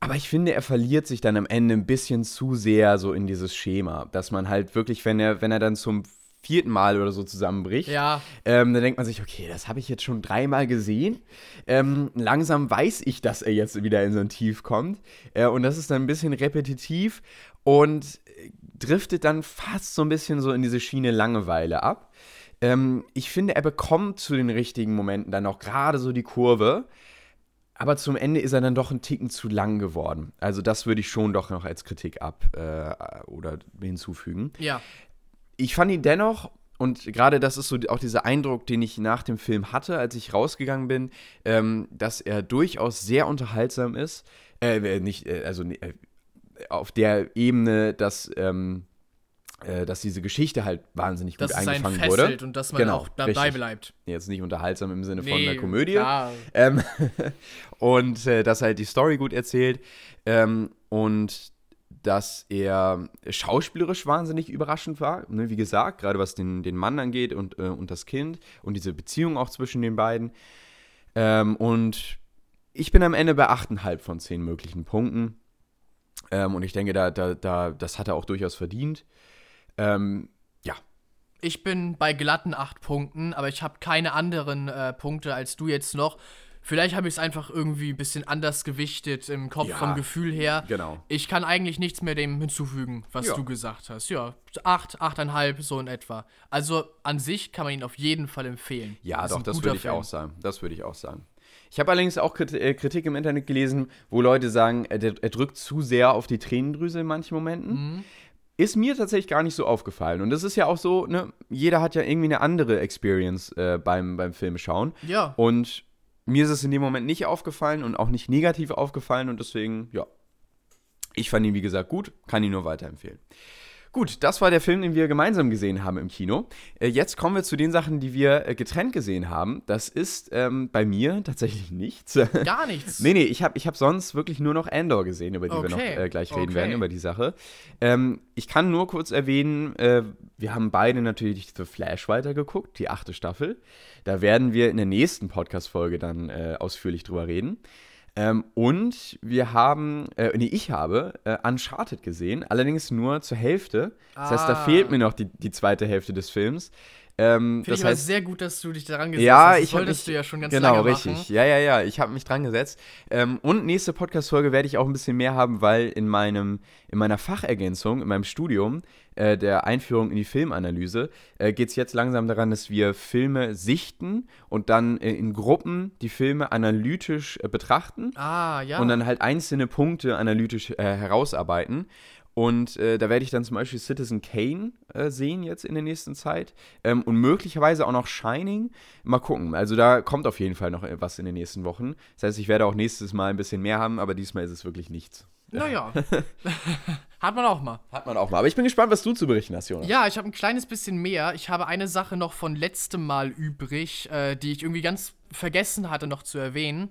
Aber ich finde, er verliert sich dann am Ende ein bisschen zu sehr so in dieses Schema, dass man halt wirklich, wenn er, wenn er dann zum vierten Mal oder so zusammenbricht, Ja, ähm, dann denkt man sich, okay, das habe ich jetzt schon dreimal gesehen. Ähm, langsam weiß ich, dass er jetzt wieder in so ein Tief kommt. Äh, und das ist dann ein bisschen repetitiv und äh, driftet dann fast so ein bisschen so in diese Schiene Langeweile ab. Ähm, ich finde, er bekommt zu den richtigen Momenten dann auch gerade so die Kurve. Aber zum Ende ist er dann doch ein Ticken zu lang geworden. Also das würde ich schon doch noch als Kritik ab äh, oder hinzufügen ja. Ich fand ihn dennoch, und gerade das ist so auch dieser Eindruck, den ich nach dem Film hatte, als ich rausgegangen bin, ähm, dass er durchaus sehr unterhaltsam ist. Äh, äh, nicht, äh, also äh, auf der Ebene, dass, ähm, äh, dass diese Geschichte halt wahnsinnig gut Dass einen eingefangen fesselt wurde. und dass man Genau, auch dabei richtig. bleibt. Jetzt nicht unterhaltsam im Sinne von Nee, einer Komödie. Ähm, und äh, dass er halt die Story gut erzählt. Ähm, und dass er schauspielerisch wahnsinnig überraschend war. Ne, wie gesagt, gerade was den, den Mann angeht und, äh, und das Kind und diese Beziehung auch zwischen den beiden. Ähm, und ich bin am Ende bei 8,5 von 10 möglichen Punkten. Ähm, und ich denke, da, da, da, das hat er auch durchaus verdient. Ähm, ja, Ich bin bei glatten acht Punkten, aber ich habe keine anderen äh, Punkte als du jetzt noch. Vielleicht habe ich es einfach irgendwie ein bisschen anders gewichtet im Kopf Ja, vom Gefühl her. genau. Ich kann eigentlich nichts mehr dem hinzufügen, was Ja. du gesagt hast. Ja, acht, achteinhalb, so in etwa. Also an sich kann man ihn auf jeden Fall empfehlen. Ja, Ist doch, das würde ich Film. auch sagen. Das würde ich auch sagen. Ich habe allerdings auch äh, Kritik im Internet gelesen, wo Leute sagen, er, der- er drückt zu sehr auf die Tränendrüse in manchen Momenten. Mhm. Ist mir tatsächlich gar nicht so aufgefallen. Und das ist ja auch so, ne, jeder hat ja irgendwie eine andere Experience äh, beim, beim Filmschauen. Ja, Und mir ist es in dem Moment nicht aufgefallen und auch nicht negativ aufgefallen und deswegen, ja. Ich fand ihn, wie gesagt, gut, kann ihn nur weiterempfehlen. Gut, das war der Film, den wir gemeinsam gesehen haben im Kino. Äh, jetzt kommen wir zu den Sachen, die wir äh, getrennt gesehen haben. Das ist ähm, bei mir tatsächlich nichts. gar nichts. nee, nee, ich habe ich hab sonst wirklich nur noch Andor gesehen, über die wir noch Okay, äh, gleich reden okay. werden, über die Sache. Ähm, ich kann nur kurz erwähnen, äh, wir haben beide natürlich The Flash weitergeguckt, die achte Staffel. Da werden wir in der nächsten Podcast-Folge dann äh, ausführlich drüber reden. Ähm, und wir haben, äh, nee, ich habe äh, Uncharted gesehen, allerdings nur zur Hälfte. Das heißt, da Ah. fehlt mir noch die, die zweite Hälfte des Films. Ähm, Finde das ich aber heißt, sehr gut, dass du dich daran gesetzt ja, hast. Das ich wolltest mich du ja schon ganz genau lange richtig. machen. Ja, ja, ja. Ich habe mich dran gesetzt. Ähm, und nächste Podcast-Folge werde ich auch ein bisschen mehr haben, weil in meinem in meiner Fachergänzung in meinem Studium äh, der Einführung in die Filmanalyse äh, geht es jetzt langsam daran, dass wir Filme sichten und dann äh, in Gruppen die Filme analytisch äh, betrachten Ah, ja. und dann halt einzelne Punkte analytisch äh, herausarbeiten. Und äh, da werde ich dann zum Beispiel Citizen Kane äh, sehen jetzt in der nächsten Zeit. Ähm, und möglicherweise auch noch Shining. Mal gucken. Also da kommt auf jeden Fall noch äh, was in den nächsten Wochen. Das heißt, ich werde auch nächstes Mal ein bisschen mehr haben, aber diesmal ist es wirklich nichts. naja. Hat man auch mal. Hat man auch mal. Aber ich bin gespannt, was du zu berichten hast, Jonas. Ja, ich habe ein kleines bisschen mehr. Ich habe eine Sache noch von letztem Mal übrig, äh, die ich irgendwie ganz vergessen hatte noch zu erwähnen.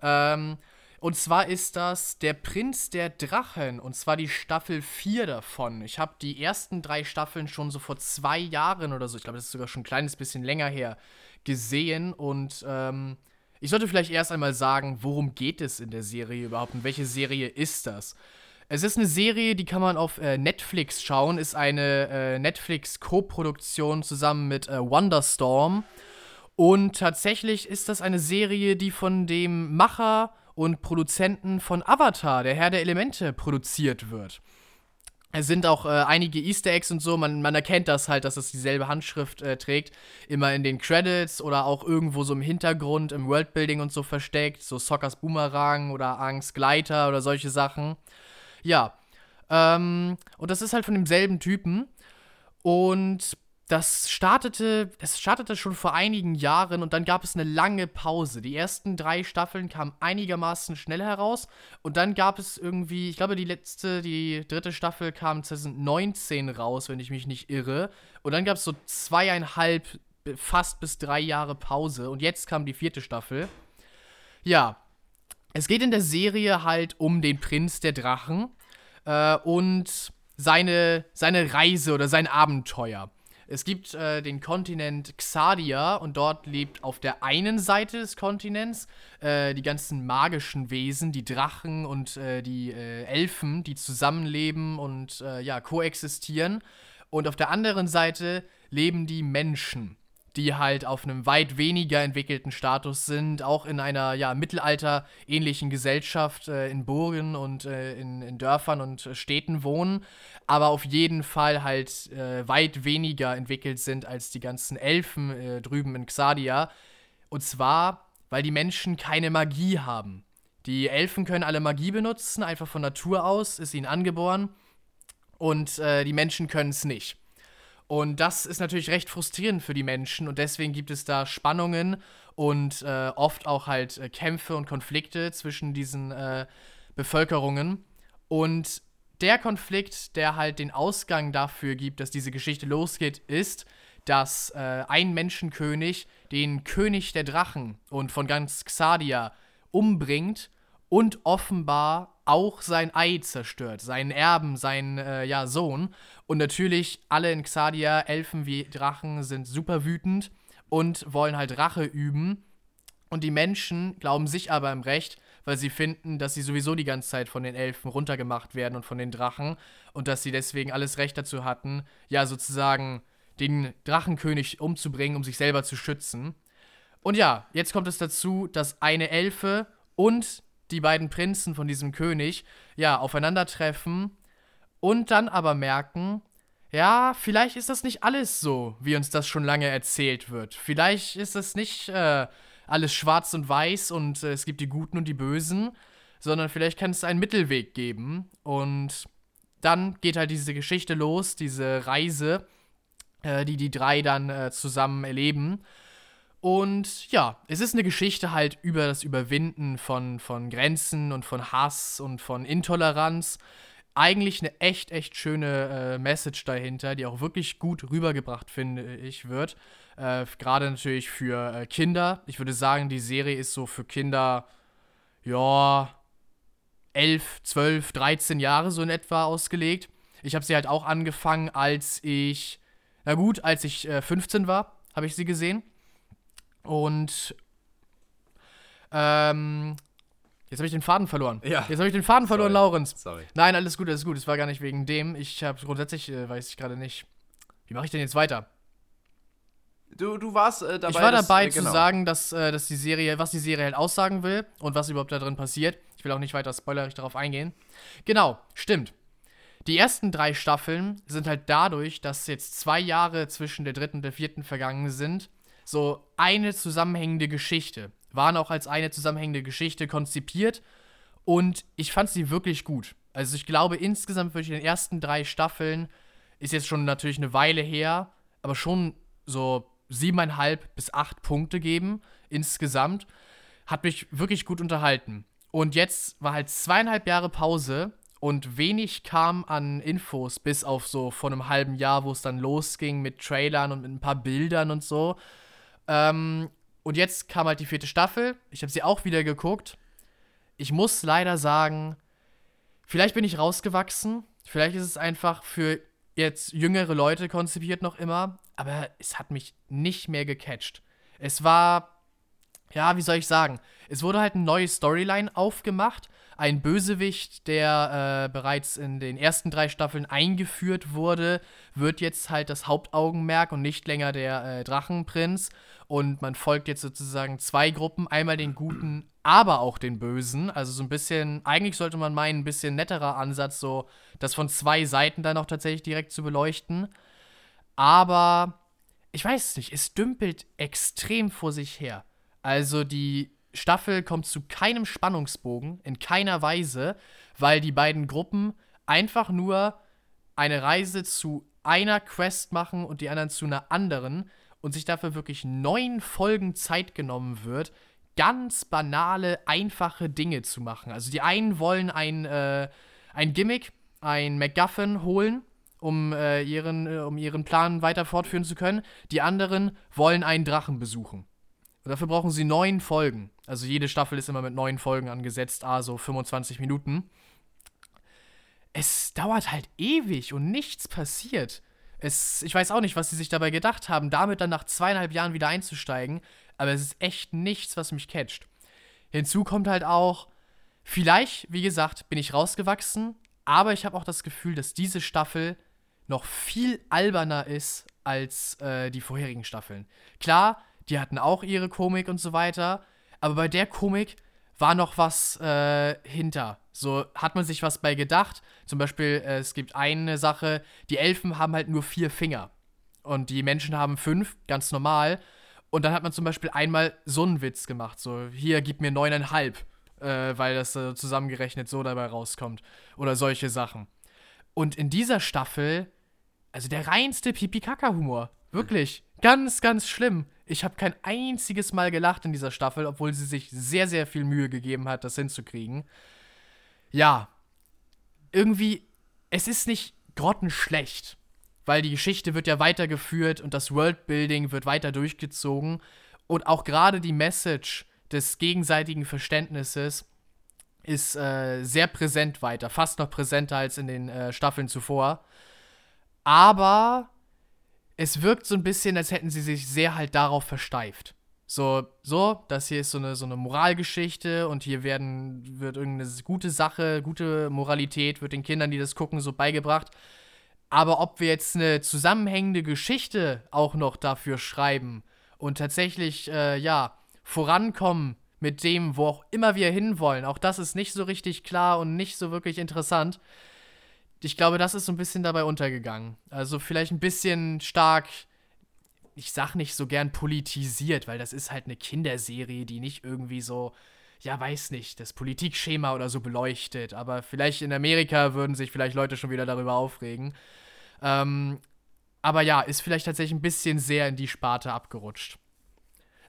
Ähm, und zwar ist das Der Prinz der Drachen. Und zwar die Staffel 4 davon. Ich habe die ersten drei Staffeln schon so vor zwei Jahren oder so, ich glaube, das ist sogar schon ein kleines bisschen länger her, gesehen. Und ähm, ich sollte vielleicht erst einmal sagen, worum geht es in der Serie überhaupt und welche Serie ist das? Es ist eine Serie, die kann man auf äh, Netflix schauen, ist eine äh, Netflix-Co-Produktion zusammen mit äh, Wonderstorm. Und tatsächlich ist das eine Serie, die von dem Macher und Produzenten von Avatar, der Herr der Elemente, produziert wird. Es sind auch äh, einige Easter Eggs und so, man, man erkennt das halt, dass es dieselbe Handschrift äh, trägt, immer in den Credits oder auch irgendwo so im Hintergrund, im Worldbuilding und so versteckt, so Sockers Boomerang oder Angst Gleiter oder solche Sachen. Ja, ähm, und das ist halt von demselben Typen. Und das startete, es startete schon vor einigen Jahren und dann gab es eine lange Pause. Die ersten drei Staffeln kamen einigermaßen schnell heraus und dann gab es irgendwie, ich glaube, die letzte, die dritte Staffel kam 2019 raus, wenn ich mich nicht irre. Und dann gab es so zweieinhalb, fast bis drei Jahre Pause und jetzt kam die vierte Staffel. Ja, es geht in der Serie halt um den Prinz der Drachen äh, und seine, seine Reise oder sein Abenteuer. Es gibt äh, den Kontinent Xadia und dort lebt auf der einen Seite des Kontinents äh, die ganzen magischen Wesen, die Drachen und äh, die äh, Elfen, die zusammenleben und äh, ja, koexistieren. Und auf der anderen Seite leben die Menschen die halt auf einem weit weniger entwickelten Status sind, auch in einer ja, mittelalterähnlichen Gesellschaft äh, in Burgen und äh, in, in, Dörfern und äh, Städten wohnen, aber auf jeden Fall halt äh, weit weniger entwickelt sind als die ganzen Elfen äh, drüben in Xadia. Und zwar, weil die Menschen keine Magie haben. Die Elfen können alle Magie benutzen, einfach von Natur aus, ist ihnen angeboren. Und die Menschen können es nicht. Und das ist natürlich recht frustrierend für die Menschen und deswegen gibt es da Spannungen und äh, oft auch halt äh, Kämpfe und Konflikte zwischen diesen äh, Bevölkerungen. Und der Konflikt, der halt den Ausgang dafür gibt, dass diese Geschichte losgeht, ist, dass äh, ein Menschenkönig den König der Drachen und von ganz Xadia umbringt und offenbar auch sein Ei zerstört, seinen Erben, seinen äh, ja, Sohn. Und natürlich alle in Xadia, Elfen wie Drachen, sind super wütend und wollen halt Rache üben. Und die Menschen glauben sich aber im Recht, weil sie finden, dass sie sowieso die ganze Zeit von den Elfen runtergemacht werden und von den Drachen und dass sie deswegen alles Recht dazu hatten, ja sozusagen den Drachenkönig umzubringen, um sich selber zu schützen. Und ja, jetzt kommt es dazu, dass eine Elfe und die beiden Prinzen von diesem König ja aufeinandertreffen und dann aber merken, ja, vielleicht ist das nicht alles so, wie uns das schon lange erzählt wird. Vielleicht ist das nicht äh, alles schwarz und weiß und äh, es gibt die Guten und die Bösen, sondern vielleicht kann es einen Mittelweg geben. Und dann geht halt diese Geschichte los, diese Reise, äh, die die drei dann äh, zusammen erleben. Und ja, es ist eine Geschichte halt über das Überwinden von, von Grenzen und von Hass und von Intoleranz. Eigentlich eine echt, echt schöne äh, Message dahinter, die auch wirklich gut rübergebracht, finde ich, wird. Äh, Gerade natürlich für äh, Kinder. Ich würde sagen, die Serie ist so für Kinder, ja, 11, 12, 13 Jahre so in etwa ausgelegt. Ich habe sie halt auch angefangen, als ich, na gut, als ich 15 äh, war, habe ich sie gesehen. Und ähm, Jetzt habe ich den Faden verloren. Ja. Jetzt habe ich den Faden verloren, Sorry. Laurenz. Sorry. Nein, alles gut, alles gut. Es war gar nicht wegen dem. Ich habe grundsätzlich, äh, weiß ich gerade nicht. Wie mache ich denn jetzt weiter? Du, du warst äh, dabei. Ich war dabei das, äh, genau. zu sagen, dass, äh, dass die Serie, was die Serie halt aussagen will und was überhaupt da drin passiert. Ich will auch nicht weiter spoilerig darauf eingehen. Genau, stimmt. Die ersten drei Staffeln sind halt dadurch, dass jetzt zwei Jahre zwischen der dritten und der vierten vergangen sind, so eine zusammenhängende Geschichte. Waren auch als eine zusammenhängende Geschichte konzipiert und ich fand sie wirklich gut. Also ich glaube insgesamt würde ich in den ersten drei Staffeln, ist jetzt schon natürlich eine Weile her, aber schon so siebeneinhalb bis acht Punkte geben insgesamt. Hat mich wirklich gut unterhalten. Und jetzt war halt zweieinhalb Jahre Pause und wenig kam an Infos, bis auf so vor einem halben Jahr, wo es dann losging mit Trailern und mit ein paar Bildern und so. Ähm, und jetzt kam halt die vierte Staffel. Ich habe sie auch wieder geguckt. Ich muss leider sagen, vielleicht bin ich rausgewachsen. Vielleicht ist es einfach für jetzt jüngere Leute konzipiert noch immer. Aber es hat mich nicht mehr gecatcht. Es war, ja, wie soll ich sagen? Es wurde halt eine neue Storyline aufgemacht ein Bösewicht, der äh, bereits in den ersten drei Staffeln eingeführt wurde, wird jetzt halt das Hauptaugenmerk und nicht länger der äh, Drachenprinz. Und man folgt jetzt sozusagen zwei Gruppen, einmal den Guten, aber auch den Bösen. Also so ein bisschen, eigentlich sollte man meinen, ein bisschen netterer Ansatz, so das von zwei Seiten dann auch tatsächlich direkt zu beleuchten. Aber ich weiß nicht, es dümpelt extrem vor sich her. Also die Staffel kommt zu keinem Spannungsbogen, in keiner Weise, weil die beiden Gruppen einfach nur eine Reise zu einer Quest machen und die anderen zu einer anderen und sich dafür wirklich neun Folgen Zeit genommen wird, ganz banale, einfache Dinge zu machen. Also die einen wollen ein, äh, ein Gimmick, ein MacGuffin holen, um, äh, ihren, äh, um ihren Plan weiter fortführen zu können. Die anderen wollen einen Drachen besuchen. Und dafür brauchen sie neun Folgen. Also jede Staffel ist immer mit neun Folgen angesetzt, also 25 Minuten. Es dauert halt ewig und nichts passiert. Es, ich weiß auch nicht, was sie sich dabei gedacht haben, damit dann nach zweieinhalb Jahren wieder einzusteigen, aber es ist echt nichts, was mich catcht. Hinzu kommt halt auch, vielleicht, wie gesagt, bin ich rausgewachsen, aber ich habe auch das Gefühl, dass diese Staffel noch viel alberner ist als äh, die vorherigen Staffeln. Klar, die hatten auch ihre Komik und so weiter, aber bei der Komik war noch was äh, hinter. So hat man sich was bei gedacht. Zum Beispiel, äh, es gibt eine Sache, die Elfen haben halt nur vier Finger. Und die Menschen haben fünf, ganz normal. Und dann hat man zum Beispiel einmal so einen Witz gemacht. So, hier, gib mir neuneinhalb. Äh, weil das äh, zusammengerechnet so dabei rauskommt. Oder solche Sachen. Und in dieser Staffel, also der reinste Pipi-Kaka-Humor. Wirklich. Ganz, ganz schlimm. Ich habe kein einziges Mal gelacht in dieser Staffel, obwohl sie sich sehr, sehr viel Mühe gegeben hat, das hinzukriegen. Ja, irgendwie, es ist nicht grottenschlecht, weil die Geschichte wird ja weitergeführt und das Worldbuilding wird weiter durchgezogen und auch gerade die Message des gegenseitigen Verständnisses ist äh, sehr präsent weiter, fast noch präsenter als in den äh, Staffeln zuvor. Aber es wirkt so ein bisschen, als hätten sie sich sehr halt darauf versteift. So, so, das hier ist so eine, so eine Moralgeschichte und hier werden, wird irgendeine gute Sache, gute Moralität, wird den Kindern, die das gucken, so beigebracht. Aber ob wir jetzt eine zusammenhängende Geschichte auch noch dafür schreiben und tatsächlich, äh, ja, vorankommen mit dem, wo auch immer wir hinwollen, auch das ist nicht so richtig klar und nicht so wirklich interessant ich glaube, das ist so ein bisschen dabei untergegangen. Also vielleicht ein bisschen stark, ich sag nicht so gern politisiert, weil das ist halt eine Kinderserie, die nicht irgendwie so, ja, weiß nicht, das Politikschema oder so beleuchtet. Aber vielleicht in Amerika würden sich vielleicht Leute schon wieder darüber aufregen. Ähm, aber ja, ist vielleicht tatsächlich ein bisschen sehr in die Sparte abgerutscht.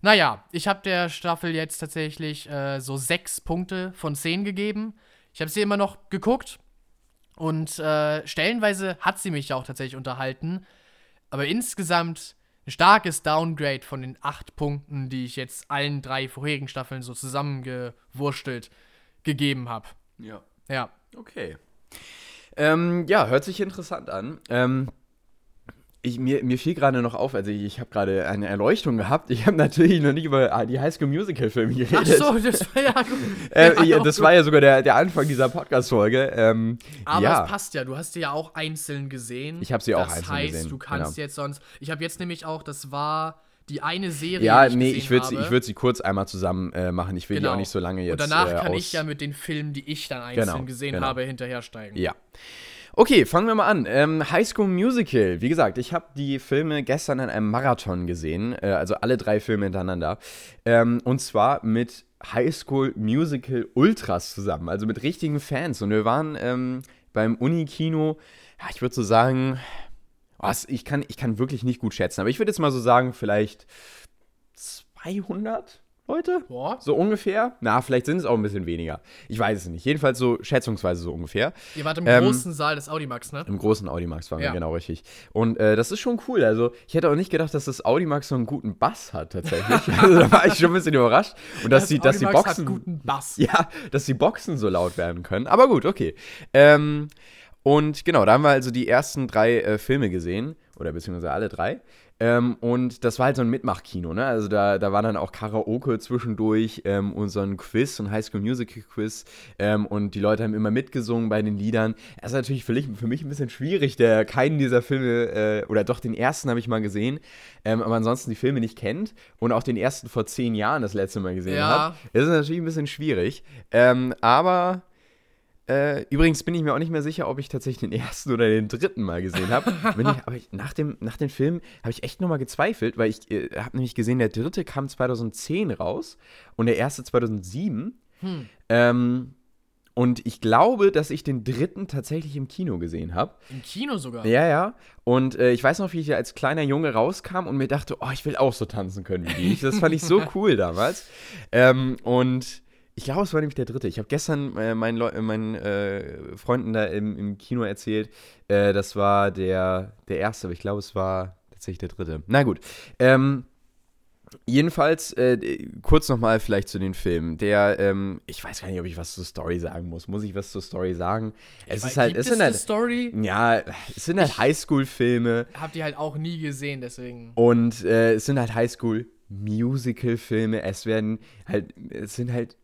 Naja, ich habe der Staffel jetzt tatsächlich äh, so sechs Punkte von zehn gegeben. Ich habe sie immer noch geguckt, und äh, stellenweise hat sie mich auch tatsächlich unterhalten. Aber insgesamt ein starkes Downgrade von den acht Punkten, die ich jetzt allen drei vorherigen Staffeln so zusammengewurstelt gegeben habe. Ja. Ja. Okay. Ähm, ja, hört sich interessant an. Ähm, ich, mir, mir fiel gerade noch auf, also ich, ich habe gerade eine Erleuchtung gehabt. Ich habe natürlich noch nicht über die Highschool Musical Filme geredet. Ach so, das war ja gut. äh, ja, das war ja sogar der, der Anfang dieser Podcast-Folge. Ähm, Aber ja. es passt ja, du hast sie ja auch einzeln gesehen. Ich habe sie auch einzeln heißt, gesehen. Das heißt, du kannst genau. jetzt sonst. Ich habe jetzt nämlich auch, das war die eine Serie. Ja, die ich nee, ich würde sie, würd sie kurz einmal zusammen äh, machen. Ich will genau. die auch genau. nicht so lange jetzt. Und danach äh, kann ich ja mit den Filmen, die ich dann einzeln genau, gesehen genau. habe, hinterhersteigen. Ja. Okay, fangen wir mal an. Ähm, High School Musical. Wie gesagt, ich habe die Filme gestern in einem Marathon gesehen, äh, also alle drei Filme hintereinander. Ähm, und zwar mit High School Musical Ultras zusammen, also mit richtigen Fans. Und wir waren ähm, beim Unikino, ja, ich würde so sagen, was, ich, kann, ich kann wirklich nicht gut schätzen, aber ich würde jetzt mal so sagen, vielleicht 200 Leute? Boah. So ungefähr? Na, vielleicht sind es auch ein bisschen weniger. Ich weiß es nicht. Jedenfalls so schätzungsweise so ungefähr. Ihr wart im ähm, großen Saal des Audimax, ne? Im großen Audimax waren ja. wir, genau richtig. Und äh, das ist schon cool. Also, ich hätte auch nicht gedacht, dass das Audimax so einen guten Bass hat, tatsächlich. also, da war ich schon ein bisschen überrascht. Und dass, das die, dass die Boxen. Guten Bass. Ja, dass die Boxen so laut werden können. Aber gut, okay. Ähm, und genau, da haben wir also die ersten drei äh, Filme gesehen. Oder beziehungsweise alle drei. Ähm, und das war halt so ein Mitmachkino, ne? Also da, da war dann auch Karaoke zwischendurch ähm, und so ein Quiz, so ein Highschool Musical Quiz. Ähm, und die Leute haben immer mitgesungen bei den Liedern. Das ist natürlich für, für mich ein bisschen schwierig, der keinen dieser Filme, äh, oder doch den ersten habe ich mal gesehen, ähm, aber ansonsten die Filme nicht kennt und auch den ersten vor zehn Jahren das letzte Mal gesehen ja. hat. Das ist natürlich ein bisschen schwierig. Ähm, aber äh, übrigens bin ich mir auch nicht mehr sicher, ob ich tatsächlich den ersten oder den dritten Mal gesehen habe. aber ich, nach, dem, nach dem Film habe ich echt nochmal gezweifelt, weil ich äh, habe nämlich gesehen, der dritte kam 2010 raus und der erste 2007. Hm. Ähm, und ich glaube, dass ich den dritten tatsächlich im Kino gesehen habe. Im Kino sogar? Ja, ja. Und äh, ich weiß noch, wie ich als kleiner Junge rauskam und mir dachte, oh, ich will auch so tanzen können wie die. Das fand ich so cool damals. Ähm, und ich glaube, es war nämlich der dritte. Ich habe gestern äh, meinen, Leu meinen äh, Freunden da im, im Kino erzählt, äh, das war der, der erste, aber ich glaube, es war tatsächlich der dritte. Na gut. Ähm, Jedenfalls, äh, kurz nochmal vielleicht zu den Filmen. Der, ähm, ich weiß gar nicht, ob ich was zur Story sagen muss. Muss ich was zur Story sagen? Es Weil, ist halt, es sind eine halt, Story? ja, es sind halt Highschool-Filme Habt ihr halt auch nie gesehen, deswegen. und äh, es sind halt Highschool-Musical-Filme. Es werden halt, es sind halt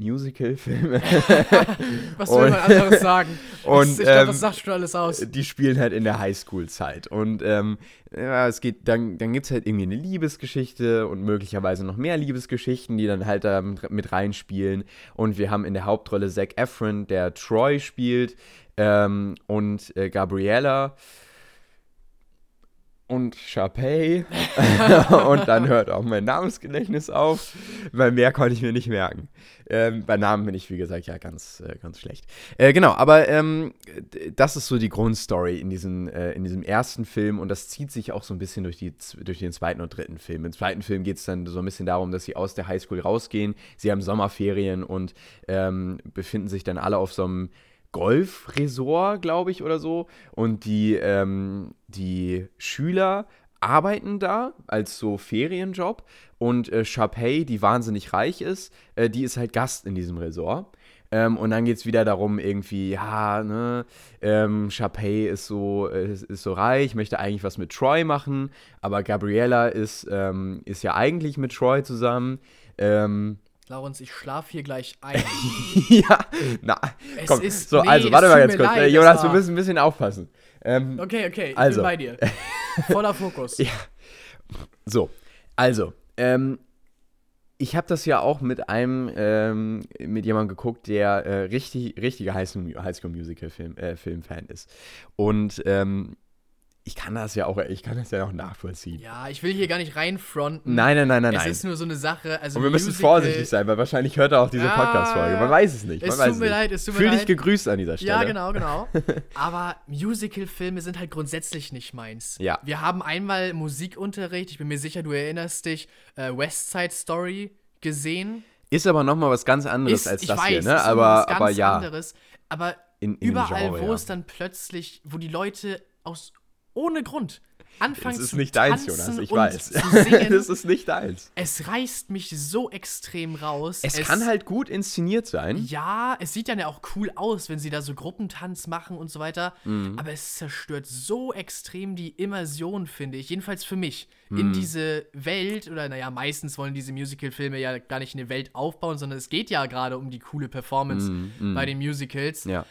Musical-Filme. Was will Und- man anderes sagen? und, das, ich glaube, ähm, das sagt schon alles aus. die spielen halt in der Highschool-Zeit. Und ähm, ja, es geht, dann, dann gibt es halt irgendwie eine Liebesgeschichte und möglicherweise noch mehr Liebesgeschichten, die dann halt da mit, mit reinspielen. Und wir haben in der Hauptrolle Zac Efron, der Troy spielt, ähm, und äh, Gabriella und Sharpay. und dann hört auch mein Namensgedächtnis auf, weil mehr konnte ich mir nicht merken. Ähm, bei Namen bin ich, wie gesagt, ja ganz, äh, ganz schlecht. Äh, genau, aber ähm, das ist so die Grundstory in, diesen, äh, in diesem ersten Film und das zieht sich auch so ein bisschen durch, die, durch den zweiten und dritten Film. Im zweiten Film geht es dann so ein bisschen darum, dass sie aus der Highschool rausgehen. Sie haben Sommerferien und ähm, befinden sich dann alle auf so einem Golfresort, glaube ich, oder so. Und die, ähm, die Schüler arbeiten da als so Ferienjob. Und äh, Sharpay, die wahnsinnig reich ist, äh, die ist halt Gast in diesem Resort. Ähm, und dann geht es wieder darum, irgendwie, ja, ne, ähm, Sharpay ist so, äh, ist, ist so reich, möchte eigentlich was mit Troy machen, aber Gabriella ist, ähm, ist ja eigentlich mit Troy zusammen. Ähm, Laurens, ich schlaf hier gleich ein. ja, na, Es komm, ist- so, nee, also, warte mal ganz kurz. leid, äh, Jonas, das wir müssen ein bisschen aufpassen. Ähm, Okay, okay, ich Also. bin bei dir. Voller Fokus. Ja. So, also, ähm, ich habe das ja auch mit einem, ähm, mit jemandem geguckt, der äh, richtig, richtiger High School, High School Musical Film, äh, ist. Und ähm, ich kann das ja auch, ich kann das ja auch nachvollziehen. Ja, ich will hier gar nicht reinfronten. Nein, nein, nein, nein, es nein. ist nur so eine Sache. Also Und wir müssen Musical- vorsichtig sein, weil wahrscheinlich hört er auch diese Ja, Podcast-Folge. Man weiß es nicht. Es tut mir nicht. leid, es tut mir Fühl dich leid. gegrüßt an dieser Stelle. Ja, genau, genau. Aber Musical-Filme sind halt grundsätzlich nicht meins. Ja. Wir haben einmal Musikunterricht, ich bin mir sicher, du erinnerst dich, äh, West Side Story gesehen. Ist aber nochmal was ganz anderes als ich das weiß, hier, ist ne? noch Aber, was ganz aber ja. anderes. Aber In- in überall, Genre, wo ja. es dann plötzlich, wo die Leute aus ohne Grund anfangen Das ist zu nicht deins, Jonas, ich weiß. zu das ist nicht deins. es reißt mich so extrem raus. Es, kann halt gut inszeniert sein. Ja, es sieht dann ja auch cool aus, wenn sie da so Gruppentanz machen und so weiter. Mhm. Aber es zerstört so extrem die Immersion, finde ich. Jedenfalls für mich. Mhm. In diese Welt, oder naja, meistens wollen diese Musical-Filme ja gar nicht eine Welt aufbauen, sondern es geht ja gerade um die coole Performance bei den Musicals. Mhm, Ja,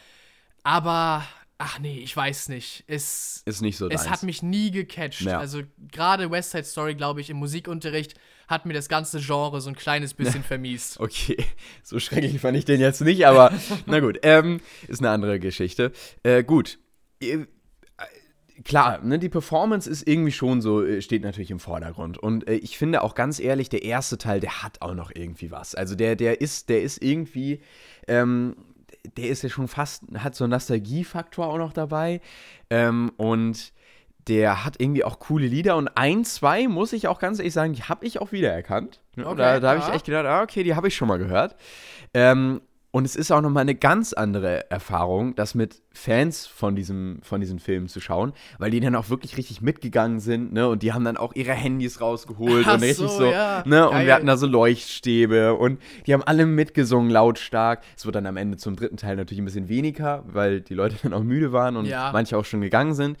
Aber, ach nee, ich weiß nicht. Es, ist nicht so es deins. hat mich nie gecatcht. Ja. Also gerade West Side Story, glaube ich, im Musikunterricht hat mir das ganze Genre so ein kleines bisschen vermiest. Okay, so schrecklich fand ich den jetzt nicht, aber na gut, ähm, ist eine andere Geschichte. Äh, gut. Äh, Klar, ne, die Performance ist irgendwie schon so, äh, steht natürlich im Vordergrund. Und äh, ich finde auch ganz ehrlich, der erste Teil, der hat auch noch irgendwie was. Also der, der ist, der ist irgendwie, ähm, der ist ja schon fast, hat so einen Nostalgiefaktor auch noch dabei. Ähm, und der hat irgendwie auch coole Lieder und ein, zwei, muss ich auch ganz ehrlich sagen, die habe ich auch wiedererkannt. Okay, da da habe ich echt gedacht, ah, okay, die habe ich schon mal gehört. Ähm, und es ist auch nochmal eine ganz andere Erfahrung, das mit Fans von diesem, von diesem Film zu schauen, weil die dann auch wirklich richtig mitgegangen sind, ne? Und die haben dann auch ihre Handys rausgeholt Ach und richtig so, so, ja. ne? Und Geil. wir hatten da so Leuchtstäbe und die haben alle mitgesungen, lautstark. Es wird dann am Ende zum dritten Teil natürlich ein bisschen weniger, weil die Leute dann auch müde waren und Ja. manche auch schon gegangen sind.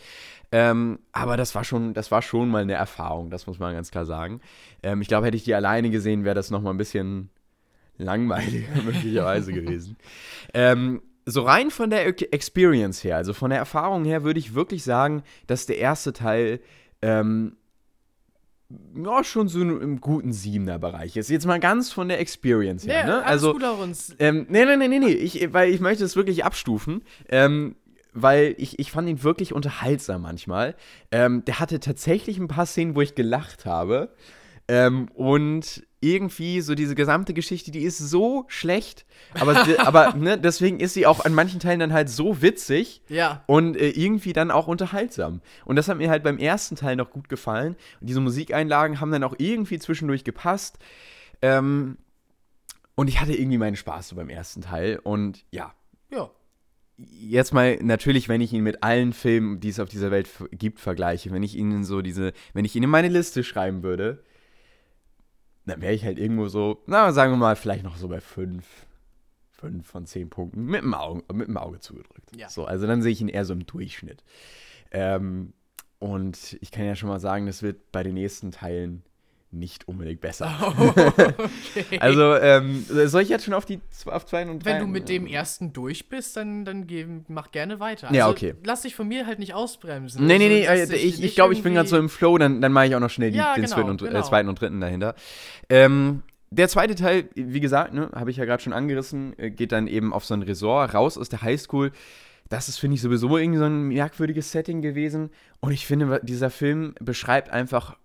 Ähm, aber das war schon, das war schon mal eine Erfahrung, das muss man ganz klar sagen. Ähm, ich glaube, hätte ich die alleine gesehen, wäre das noch mal ein bisschen langweiliger möglicherweise gewesen. Ähm, so rein von der Experience her, also von der Erfahrung her, würde ich wirklich sagen, dass der erste Teil ähm, ja, schon so im guten Siebener-Bereich ist. Jetzt mal ganz von der Experience her. Ja, ne? Also, gut auf uns. ähm, nee, nee, nee, nee, nee. Ich, weil ich möchte es wirklich abstufen. Ähm, weil ich, ich fand ihn wirklich unterhaltsam manchmal. Ähm, der hatte tatsächlich ein paar Szenen, wo ich gelacht habe. Ähm, und irgendwie so diese gesamte Geschichte, die ist so schlecht, aber, aber ne, deswegen ist sie auch an manchen Teilen dann halt so witzig Ja. und äh, irgendwie dann auch unterhaltsam. Und das hat mir halt beim ersten Teil noch gut gefallen. Und diese Musikeinlagen haben dann auch irgendwie zwischendurch gepasst. Ähm, und ich hatte irgendwie meinen Spaß so beim ersten Teil. Und ja, Ja. jetzt mal natürlich, wenn ich ihn mit allen Filmen, die es auf dieser Welt gibt, vergleiche, wenn ich ihn so diese, wenn ich ihn in meine Liste schreiben würde, dann wäre ich halt irgendwo so, na, sagen wir mal, vielleicht noch so bei fünf, fünf von zehn Punkten mit dem Auge, mit dem Auge zugedrückt. Ja. So, also dann sehe ich ihn eher so im Durchschnitt. Ähm, und ich kann ja schon mal sagen, das wird bei den nächsten Teilen nicht unbedingt besser. okay. Also, ähm, soll ich jetzt schon auf die auf zwei und drei? Wenn du mit dem ersten durch bist, dann, dann geh, mach gerne weiter. Also, Ja, okay. Lass dich von mir halt nicht ausbremsen. Nee, nee, Also, nee, äh, dich ich, ich glaube, ich bin gerade so im Flow, dann, dann mache ich auch noch schnell die, Ja, den genau, zweiten, und, äh, genau. zweiten und dritten dahinter. Ähm, der zweite Teil, wie gesagt, ne, habe ich ja gerade schon angerissen, äh, geht dann eben auf so ein Resort, raus aus der Highschool. Das ist, finde ich, sowieso irgendwie so ein merkwürdiges Setting gewesen. Und ich finde, dieser Film beschreibt einfach, äh,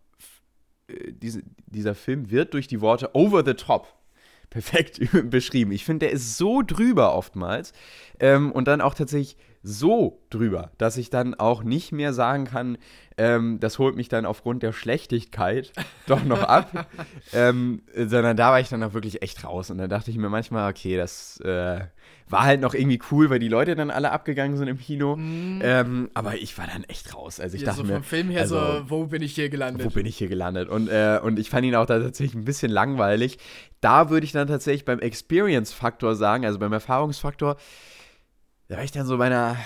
diese, dieser Film wird durch die Worte over the top perfekt beschrieben. Ich finde, der ist so drüber oftmals ähm, und dann auch tatsächlich so drüber, dass ich dann auch nicht mehr sagen kann, ähm, das holt mich dann aufgrund der Schlechtigkeit doch noch ab, ähm, sondern da war ich dann auch wirklich echt raus und da dachte ich mir manchmal, okay, das äh, war halt noch irgendwie cool, weil die Leute dann alle abgegangen sind im Kino, ähm, aber ich war dann echt raus. Also ich Mhm. Ja, dachte so mir, vom Film her also, so, wo bin ich hier gelandet? wo bin ich hier gelandet? Und, äh, und ich fand ihn auch da tatsächlich ein bisschen langweilig. Da würde ich dann tatsächlich beim Experience-Faktor sagen, also beim Erfahrungsfaktor, da war ich dann so bei einer.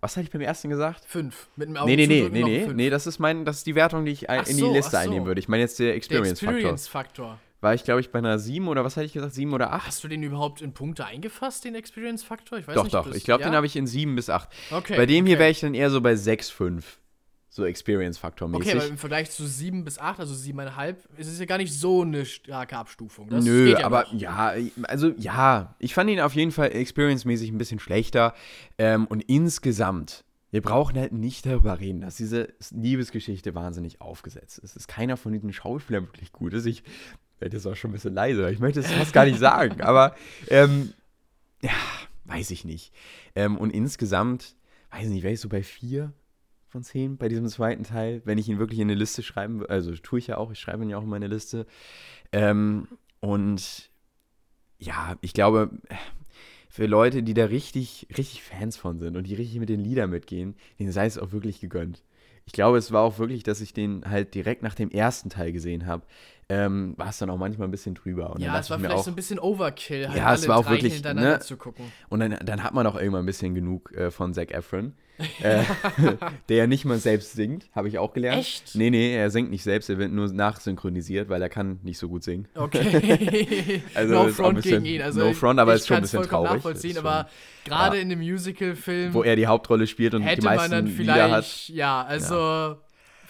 Was hatte ich beim ersten gesagt? Fünf. Mit dem Nee, nee, nee, nee, nee, fünf. nee, das ist mein, das ist die Wertung, die ich ein, in die so, Liste ach so. einnehmen würde. Ich meine jetzt der Der Experience-Faktor. Experience-Faktor. War ich, glaube ich, bei einer 7 oder was hatte ich gesagt? 7 oder 8? Hast du den überhaupt in Punkte eingefasst, den Experience-Faktor? Ich weiß Doch, nicht. doch. das- Ich glaube, ja? den habe ich in 7 bis 8. Okay. bei dem hier okay. wäre ich dann eher so bei 6, 5. So Experience-Faktor-mäßig. Okay, aber im Vergleich zu 7 bis 8, also 7,5, ist es ja gar nicht so eine starke Abstufung. Das Nö, geht ja aber noch. ja, also ja, ich fand ihn auf jeden Fall experience-mäßig ein bisschen schlechter. Ähm, und insgesamt, wir brauchen halt nicht darüber reden, dass diese Liebesgeschichte wahnsinnig aufgesetzt ist. Es ist keiner von diesen Schauspielern wirklich gut ist. Ich werde jetzt auch schon ein bisschen leise, ich möchte es fast gar nicht sagen, aber ähm, ja, weiß ich nicht. Ähm, und insgesamt, weiß nicht, wäre ich so bei vier von zehn bei diesem zweiten Teil, wenn ich ihn wirklich in eine Liste schreiben würde. Also tue ich ja auch, ich schreibe ihn ja auch in meine Liste. Ähm, und ja, ich glaube, für Leute, die da richtig, richtig Fans von sind und die richtig mit den Liedern mitgehen, denen sei es auch wirklich gegönnt. Ich glaube, es war auch wirklich, dass ich den halt direkt nach dem ersten Teil gesehen habe, ähm, war es dann auch manchmal ein bisschen drüber. Ja, es war vielleicht auch, so ein bisschen Overkill, halt Ja, alle es war auch drei wirklich, hintereinander ne? zu gucken. Und dann, dann hat man auch irgendwann ein bisschen genug äh, von Zac Efron, äh, der ja nicht mal selbst singt, habe ich auch gelernt. Echt? Nee, nee, er singt nicht selbst, er wird nur nachsynchronisiert, weil er kann nicht so gut singen. Okay. Also no front bisschen- gegen ihn. Also no front, aber ich ist schon ein bisschen traurig. nachvollziehen, Ist aber gerade in einem Musical-Film Wo er die Hauptrolle spielt und die hätte man meisten dann Lieder hat. vielleicht, ja, also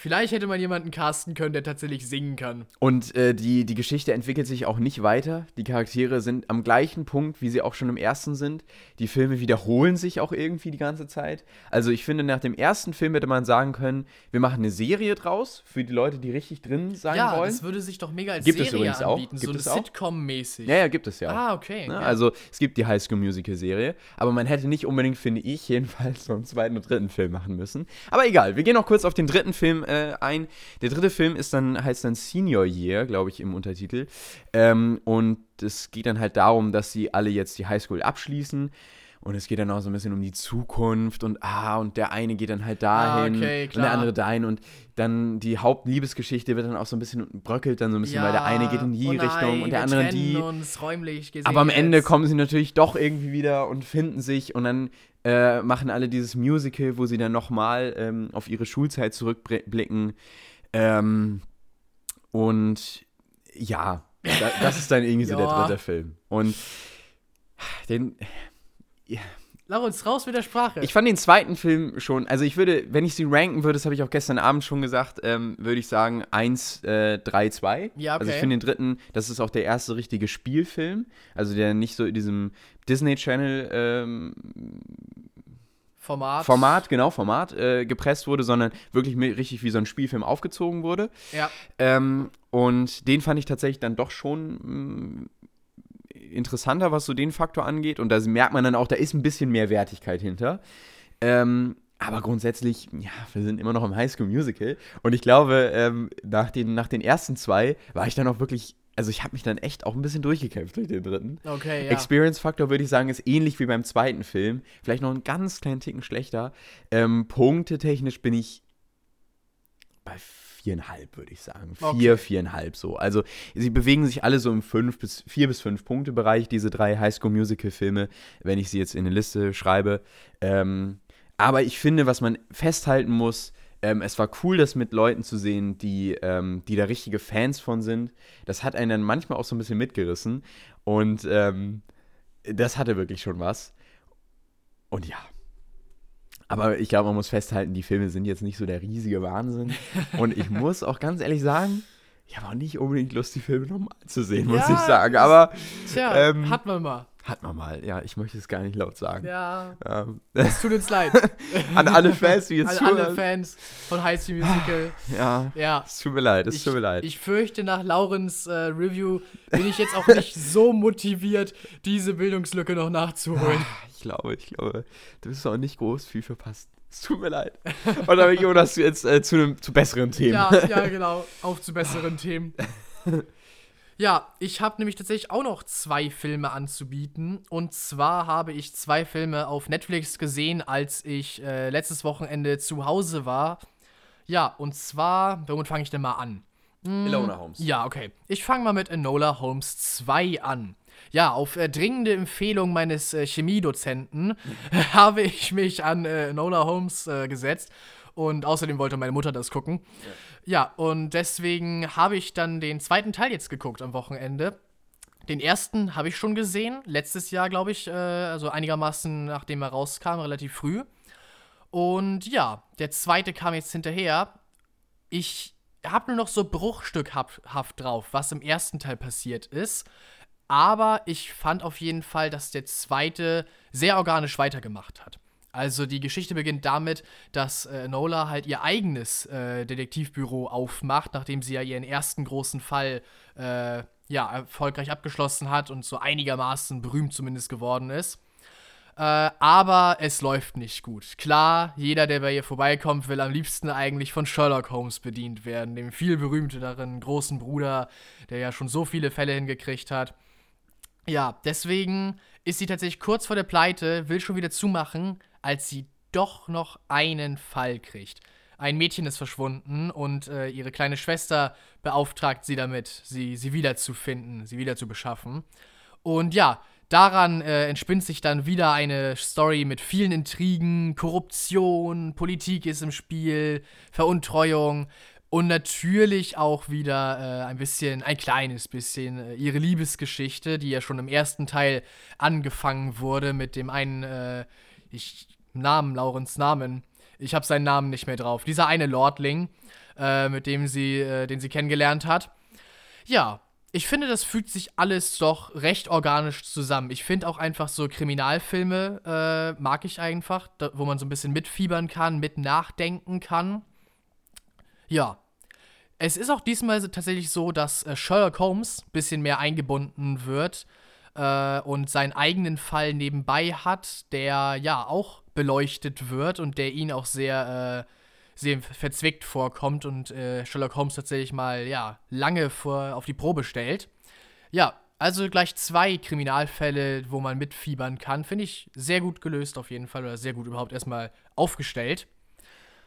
vielleicht hätte man jemanden casten können, der tatsächlich singen kann. Und äh, die, die Geschichte entwickelt sich auch nicht weiter. Die Charaktere sind am gleichen Punkt, wie sie auch schon im ersten sind. Die Filme wiederholen sich auch irgendwie die ganze Zeit. Also ich finde, nach dem ersten Film hätte man sagen können, wir machen eine Serie draus für die Leute, die richtig drin sein ja, wollen. das würde sich doch mega als Gibt es Serie übrigens auch. anbieten, Gibt so es eine auch? Sitcom-mäßig. Ja, ja, gibt es ja. Ah, okay. Ne? ja. Also es gibt die High School Musical Serie, aber man hätte nicht unbedingt, finde ich, jedenfalls so einen zweiten und dritten Film machen müssen. Aber egal, wir gehen noch kurz auf den dritten Film äh, ein. Der dritte Film ist dann, heißt dann Senior Year, glaube ich, im Untertitel. Ähm, und es geht dann halt darum, dass sie alle jetzt die Highschool abschließen. Und es geht dann auch so ein bisschen um die Zukunft und ah, und der eine geht dann halt dahin Ah, okay, und der andere dahin und dann die Hauptliebesgeschichte wird dann auch so ein bisschen bröckelt dann so ein bisschen, weil der eine geht in die oh nein, Richtung und der andere in die. Uns räumlich gesehen Aber am Ende jetzt. kommen sie natürlich doch irgendwie wieder und finden sich und dann äh, machen alle dieses Musical, wo sie dann nochmal ähm, auf ihre Schulzeit zurückblicken. Ähm, und ja, da, das ist dann irgendwie so der Ja. dritte Film. Und den, Laurens, raus mit der Sprache. ich fand den zweiten Film schon, also ich würde, wenn ich sie ranken würde, das habe ich auch gestern Abend schon gesagt, ähm, würde ich sagen 1, äh, 3, 2. Ja, Also ich okay. finde den dritten, das ist auch der erste richtige Spielfilm, also der nicht so in diesem Disney Channel ähm, Format. Format, genau, Format äh, gepresst wurde, sondern wirklich richtig wie so ein Spielfilm aufgezogen wurde. Ja. Ähm, und den fand ich tatsächlich dann doch schon mh, interessanter, was so den Faktor angeht. Und da merkt man dann auch, da ist ein bisschen mehr Wertigkeit hinter. Ähm, aber grundsätzlich, ja, wir sind immer noch im High School Musical. Und ich glaube, ähm, nach, den, nach den ersten zwei war ich dann auch wirklich also ich habe mich dann echt auch ein bisschen durchgekämpft durch den dritten. Okay, ja. Experience-Faktor würde ich sagen, ist ähnlich wie beim zweiten Film. Vielleicht noch einen ganz kleinen Ticken schlechter. Ähm, Punktetechnisch bin ich bei viereinhalb, würde ich sagen. Vier, Okay. viereinhalb so. Also sie bewegen sich alle so im fünf bis vier bis fünf Punkte Bereich, diese drei Highschool-Musical-Filme, wenn ich sie jetzt in eine Liste schreibe. Ähm, aber ich finde, was man festhalten muss, ähm, es war cool, das mit Leuten zu sehen, die, ähm, die da richtige Fans von sind. Das hat einen dann manchmal auch so ein bisschen mitgerissen. Und ähm, das hatte wirklich schon was. Und ja. Aber ich glaube, man muss festhalten, die Filme sind jetzt nicht so der riesige Wahnsinn. Und ich muss auch ganz ehrlich sagen, ich habe auch nicht unbedingt Lust, die Filme nochmal zu sehen, muss Ja, ich sagen. Aber Tja, ähm, hat man mal. hat man mal. Ja, ich möchte es gar nicht laut sagen. Ja, Ähm, es tut uns leid. an alle Fans, die jetzt An alle. Fans von High School Musical. Ja, Ja. es tut mir leid, es Ich, tut mir leid. ich fürchte, nach Laurens äh, Review bin ich jetzt auch nicht so motiviert, diese Bildungslücke noch nachzuholen. Ich glaube, ich glaube, du bist auch nicht groß viel verpasst. Es tut mir leid. Und dann, Jonas, jetzt äh, zu, einem, zu besseren Themen. Ja, ja, genau. Auf zu besseren Themen. Ja, ich habe nämlich tatsächlich auch noch zwei Filme anzubieten. Und zwar habe ich zwei Filme auf Netflix gesehen, als ich äh, letztes Wochenende zu Hause war. Ja, und zwar, womit fange ich denn mal an? Ilona Holmes. Ja, okay. Ich fange mal mit Enola Holmes 2 an. Ja, auf äh, dringende Empfehlung meines äh, Chemiedozenten habe ich mich an äh, Enola Holmes äh, gesetzt. Und außerdem wollte meine Mutter das gucken. Ja. und deswegen habe ich dann den zweiten Teil jetzt geguckt am Wochenende. Den ersten habe ich schon gesehen, letztes Jahr, glaube ich, äh, also einigermaßen nachdem er rauskam, relativ früh. Und ja, der zweite kam jetzt hinterher. Ich habe nur noch so bruchstückhaft drauf, was im ersten Teil passiert ist. Aber ich fand auf jeden Fall, dass der zweite sehr organisch weitergemacht hat. Also die Geschichte beginnt damit, dass äh, Nola halt ihr eigenes äh, Detektivbüro aufmacht, nachdem sie ja ihren ersten großen Fall äh, ja, erfolgreich abgeschlossen hat und so einigermaßen berühmt zumindest geworden ist. Äh, aber es läuft nicht gut. Klar, jeder, der bei ihr vorbeikommt, will am liebsten eigentlich von Sherlock Holmes bedient werden, dem viel berühmteren großen Bruder, der ja schon so viele Fälle hingekriegt hat. Ja, deswegen ist sie tatsächlich kurz vor der Pleite, will schon wieder zumachen, als sie doch noch einen Fall kriegt. Ein Mädchen ist verschwunden und äh, ihre kleine Schwester beauftragt sie damit, sie, sie wiederzufinden, sie wieder zu beschaffen. Und ja, daran äh, entspinnt sich dann wieder eine Story mit vielen Intrigen, Korruption, Politik ist im Spiel, Veruntreuung und natürlich auch wieder äh, ein bisschen, ein kleines bisschen äh, ihre Liebesgeschichte, die ja schon im ersten Teil angefangen wurde mit dem einen, äh, ich, Namen, Laurens Namen. Ich habe seinen Namen nicht mehr drauf. Dieser eine Lordling, äh, mit dem sie, äh, den sie kennengelernt hat. Ja, ich finde, das fügt sich alles doch recht organisch zusammen. Ich finde auch einfach so Kriminalfilme äh, mag ich einfach, da, wo man so ein bisschen mitfiebern kann, mit nachdenken kann. Ja. Es ist auch diesmal tatsächlich so, dass äh, Sherlock Holmes ein bisschen mehr eingebunden wird äh, und seinen eigenen Fall nebenbei hat, der ja auch beleuchtet wird und der ihn auch sehr, äh, sehr verzwickt vorkommt und äh, Sherlock Holmes tatsächlich mal ja lange vor, auf die Probe stellt. Ja, also gleich zwei Kriminalfälle, wo man mitfiebern kann, finde ich sehr gut gelöst auf jeden Fall oder sehr gut überhaupt erstmal aufgestellt.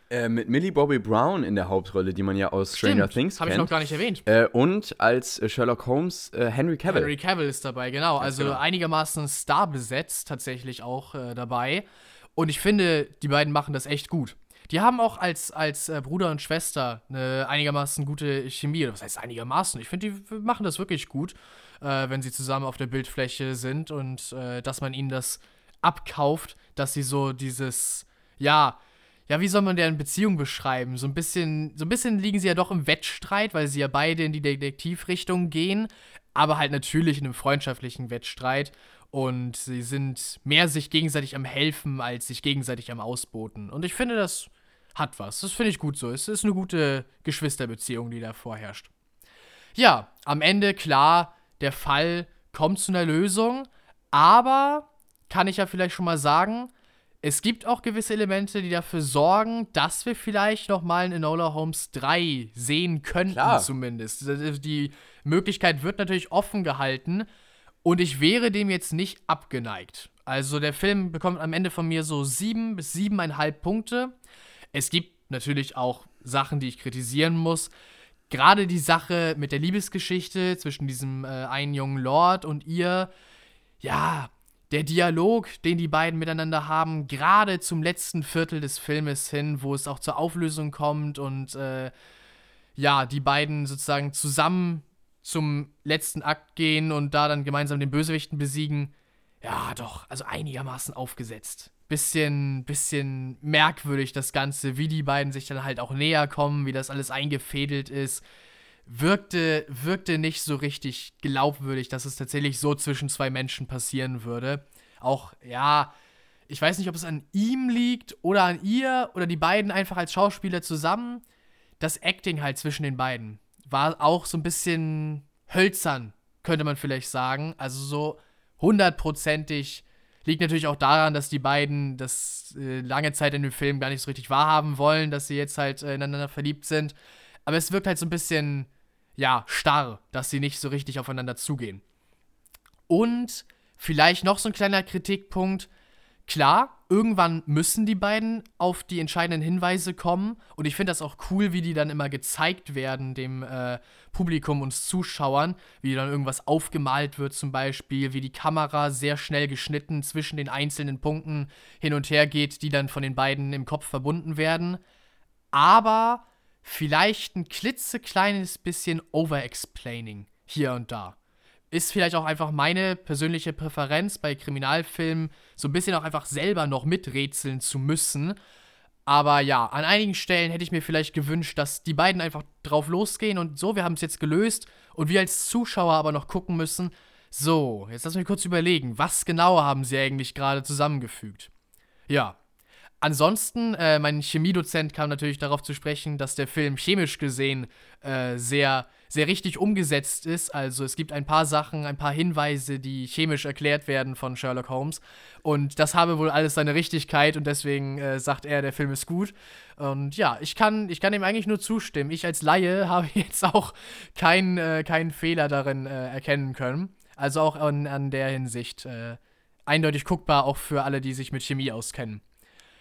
Äh, mit Millie Bobby Brown in der Hauptrolle, die man ja aus Stranger Things habe ich kennt. noch gar nicht erwähnt. äh, und als äh, Sherlock Holmes äh, Henry Cavill. Henry Cavill ist dabei, genau. also genau. einigermaßen starbesetzt tatsächlich auch äh, dabei. Und ich finde, die beiden machen das echt gut. Die haben auch als, als Bruder und Schwester eine einigermaßen gute Chemie. Was heißt einigermaßen? Ich finde, die machen das wirklich gut, wenn sie zusammen auf der Bildfläche sind und dass man ihnen das abkauft, dass sie so dieses, ja, ja, wie soll man deren Beziehung beschreiben? So ein bisschen, so ein bisschen liegen sie ja doch im Wettstreit, weil sie ja beide in die Detektivrichtung gehen. aber halt natürlich in einem freundschaftlichen Wettstreit. Und sie sind mehr sich gegenseitig am Helfen, als sich gegenseitig am Ausboten. Und ich finde, das hat was. Das finde ich gut so. Es ist eine gute Geschwisterbeziehung, die da vorherrscht. Ja, am Ende, klar, der Fall kommt zu einer Lösung, aber kann ich ja vielleicht schon mal sagen, es gibt auch gewisse Elemente, die dafür sorgen, dass wir vielleicht noch mal in Enola Holmes 3 sehen könnten, Klar. zumindest. Die Möglichkeit wird natürlich offen gehalten und ich wäre dem jetzt nicht abgeneigt. Also der Film bekommt am Ende von mir so sieben bis siebeneinhalb Punkte. Es gibt natürlich auch Sachen, die ich kritisieren muss. Gerade die Sache mit der Liebesgeschichte zwischen diesem äh, einen jungen Lord und ihr, ja, der Dialog, den die beiden miteinander haben, gerade zum letzten Viertel des Filmes hin, wo es auch zur Auflösung kommt und äh, ja, die beiden sozusagen zusammen zum letzten Akt gehen und da dann gemeinsam den Bösewichten besiegen, ja, doch, also einigermaßen aufgesetzt. Bisschen, bisschen merkwürdig das Ganze, wie die beiden sich dann halt auch näher kommen, wie das alles eingefädelt ist wirkte, wirkte nicht so richtig glaubwürdig, dass es tatsächlich so zwischen zwei Menschen passieren würde. Auch, ja, ich weiß nicht, ob es an ihm liegt oder an ihr oder die beiden einfach als Schauspieler zusammen. Das Acting halt zwischen den beiden war auch so ein bisschen hölzern, könnte man vielleicht sagen. Also so hundertprozentig. Liegt natürlich auch daran, dass die beiden das äh, lange Zeit in dem Film gar nicht so richtig wahrhaben wollen, dass sie jetzt halt äh, ineinander verliebt sind. Aber es wirkt halt so ein bisschen ja, starr, dass sie nicht so richtig aufeinander zugehen. Und vielleicht noch so ein kleiner Kritikpunkt. Klar, irgendwann müssen die beiden auf die entscheidenden Hinweise kommen. Und ich finde das auch cool, wie die dann immer gezeigt werden, dem äh, Publikum und Zuschauern. Wie dann irgendwas aufgemalt wird, zum Beispiel, wie die Kamera sehr schnell geschnitten zwischen den einzelnen Punkten hin und her geht, die dann von den beiden im Kopf verbunden werden. Aber vielleicht ein klitzekleines bisschen overexplaining hier und da. Ist vielleicht auch einfach meine persönliche Präferenz bei Kriminalfilmen, so ein bisschen auch einfach selber noch miträtseln zu müssen. Aber ja, an einigen Stellen hätte ich mir vielleicht gewünscht, dass die beiden einfach drauf losgehen und so, wir haben es jetzt gelöst und wir als Zuschauer aber noch gucken müssen, so, jetzt lass mich kurz überlegen, was genau haben sie eigentlich gerade zusammengefügt? Ja, Ansonsten, äh, mein Chemiedozent kam natürlich darauf zu sprechen, dass der Film chemisch gesehen äh, sehr, sehr richtig umgesetzt ist. Also es gibt ein paar Sachen, ein paar Hinweise, die chemisch erklärt werden von Sherlock Holmes. Und das habe wohl alles seine Richtigkeit und deswegen äh, sagt er, der Film ist gut. Und ja, ich kann, ich kann ihm eigentlich nur zustimmen. Ich als Laie habe jetzt auch keinen äh, keinen Fehler darin äh, erkennen können. Also auch an, an der Hinsicht äh, eindeutig guckbar, auch für alle, die sich mit Chemie auskennen.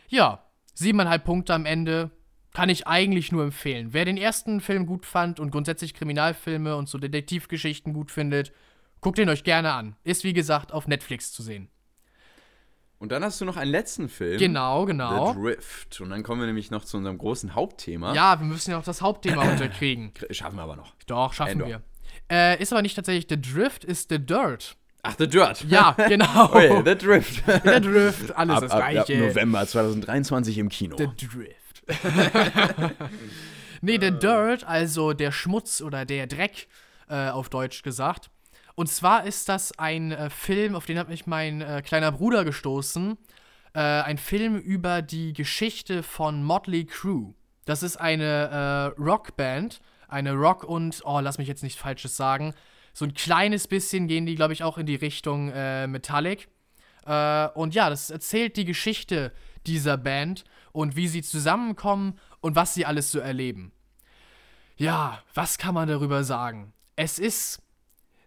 Ja, siebeneinhalb Punkte am Ende. Kann ich eigentlich nur empfehlen. Wer den ersten Film gut fand und grundsätzlich Kriminalfilme und so Detektivgeschichten gut findet, guckt ihn euch gerne an. Ist wie gesagt auf Netflix zu sehen. Und dann hast du noch einen letzten Film. Genau, genau. The Drift. Und dann kommen wir nämlich noch zu unserem großen Hauptthema. Ja, wir müssen ja auch das Hauptthema unterkriegen. Schaffen wir aber noch. Doch, schaffen Endor. wir. Äh, ist aber nicht tatsächlich The Drift, ist The Dirt. Ach, The Dirt. Ja, genau. yeah, The Drift. The Drift, alles ab, das ab, Gleiche. Ab November 2023 im Kino. The Drift. nee, The Dirt, also der Schmutz oder der Dreck, äh, auf Deutsch gesagt. Und zwar ist das ein äh, Film, auf den hat mich mein äh, kleiner Bruder gestoßen. Äh, ein Film über die Geschichte von Motley Crue. Das ist eine äh, Rockband, eine Rock- und, oh, lass mich jetzt nichts Falsches sagen, so ein kleines bisschen gehen die, glaube ich, auch in die Richtung äh, Metallic. Äh, und ja, das erzählt die Geschichte dieser Band und wie sie zusammenkommen und was sie alles so erleben. Ja, was kann man darüber sagen? Es ist,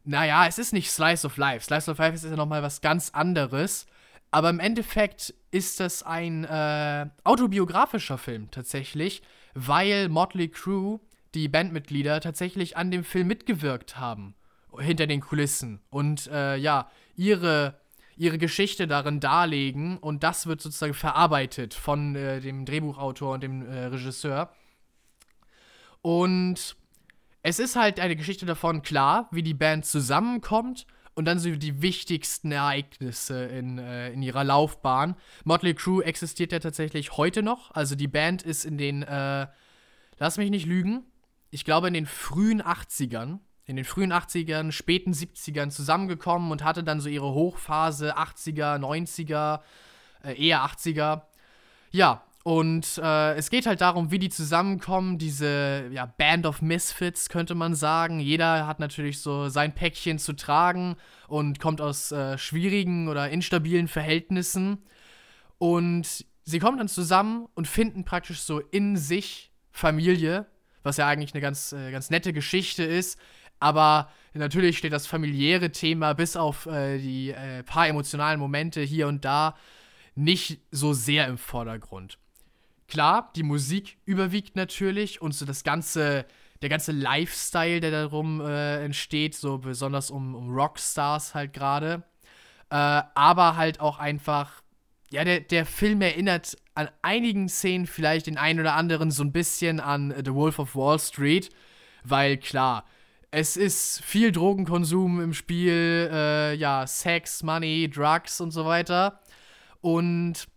naja, es ist nicht Slice of Life. Slice of Life ist ja nochmal was ganz anderes. Aber im Endeffekt ist das ein äh, autobiografischer Film tatsächlich, weil Motley Crue, die Bandmitglieder, tatsächlich an dem Film mitgewirkt haben hinter den Kulissen und äh, ja, ihre, ihre Geschichte darin darlegen und das wird sozusagen verarbeitet von äh, dem Drehbuchautor und dem äh, Regisseur. Und es ist halt eine Geschichte davon, klar, wie die Band zusammenkommt und dann so die wichtigsten Ereignisse in, äh, in ihrer Laufbahn. Motley Crue existiert ja tatsächlich heute noch. Also die Band ist in den, äh, lass mich nicht lügen, ich glaube in den frühen 80ern in den frühen 80ern, späten 70ern zusammengekommen und hatte dann so ihre Hochphase 80er, 90er, äh, eher 80er. Ja, und äh, es geht halt darum, wie die zusammenkommen, diese ja, Band of Misfits, könnte man sagen. Jeder hat natürlich so sein Päckchen zu tragen und kommt aus äh, schwierigen oder instabilen Verhältnissen. Und sie kommen dann zusammen und finden praktisch so in sich Familie, was ja eigentlich eine ganz, äh, ganz nette Geschichte ist. Aber natürlich steht das familiäre Thema bis auf äh, die äh, paar emotionalen Momente hier und da nicht so sehr im Vordergrund. Klar, die Musik überwiegt natürlich und so das ganze, der ganze Lifestyle, der darum äh, entsteht, so besonders um, um Rockstars halt gerade. Äh, aber halt auch einfach, ja, der, der Film erinnert an einigen Szenen vielleicht den einen oder anderen so ein bisschen an The Wolf of Wall Street, weil klar, es ist viel Drogenkonsum im Spiel, äh, ja, Sex, Money, Drugs und so weiter. Und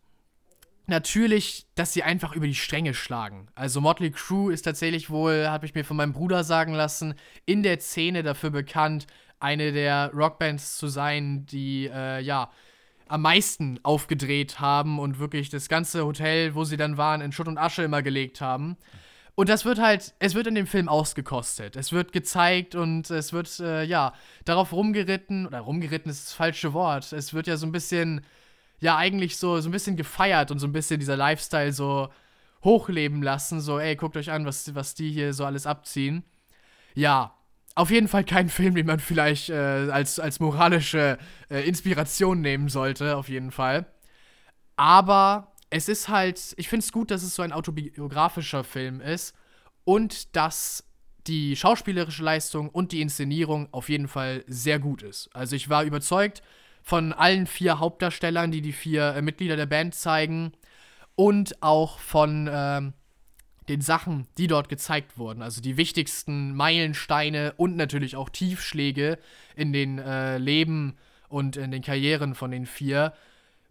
natürlich, dass sie einfach über die Stränge schlagen. Also Motley Crue ist tatsächlich wohl, habe ich mir von meinem Bruder sagen lassen, in der Szene dafür bekannt, eine der Rockbands zu sein, die äh, ja am meisten aufgedreht haben und wirklich das ganze Hotel, wo sie dann waren, in Schutt und Asche immer gelegt haben. Und das wird halt, es wird in dem Film ausgekostet. Es wird gezeigt und es wird, äh, ja, darauf rumgeritten, oder rumgeritten ist das falsche Wort. Es wird ja so ein bisschen ja eigentlich so, so ein bisschen gefeiert und so ein bisschen dieser Lifestyle so hochleben lassen. So, ey, guckt euch an, was, was die hier so alles abziehen. Ja, auf jeden Fall kein Film, den man vielleicht äh, als, als moralische äh, Inspiration nehmen sollte, auf jeden Fall. Aber es ist halt, ich finde es gut, dass es so ein autobiografischer Film ist und dass die schauspielerische Leistung und die Inszenierung auf jeden Fall sehr gut ist. Also ich war überzeugt, von allen vier Hauptdarstellern, die die vier äh, Mitglieder der Band zeigen und auch von ähm, den Sachen, die dort gezeigt wurden. Also die wichtigsten Meilensteine und natürlich auch Tiefschläge in den äh, Leben und in den Karrieren von den vier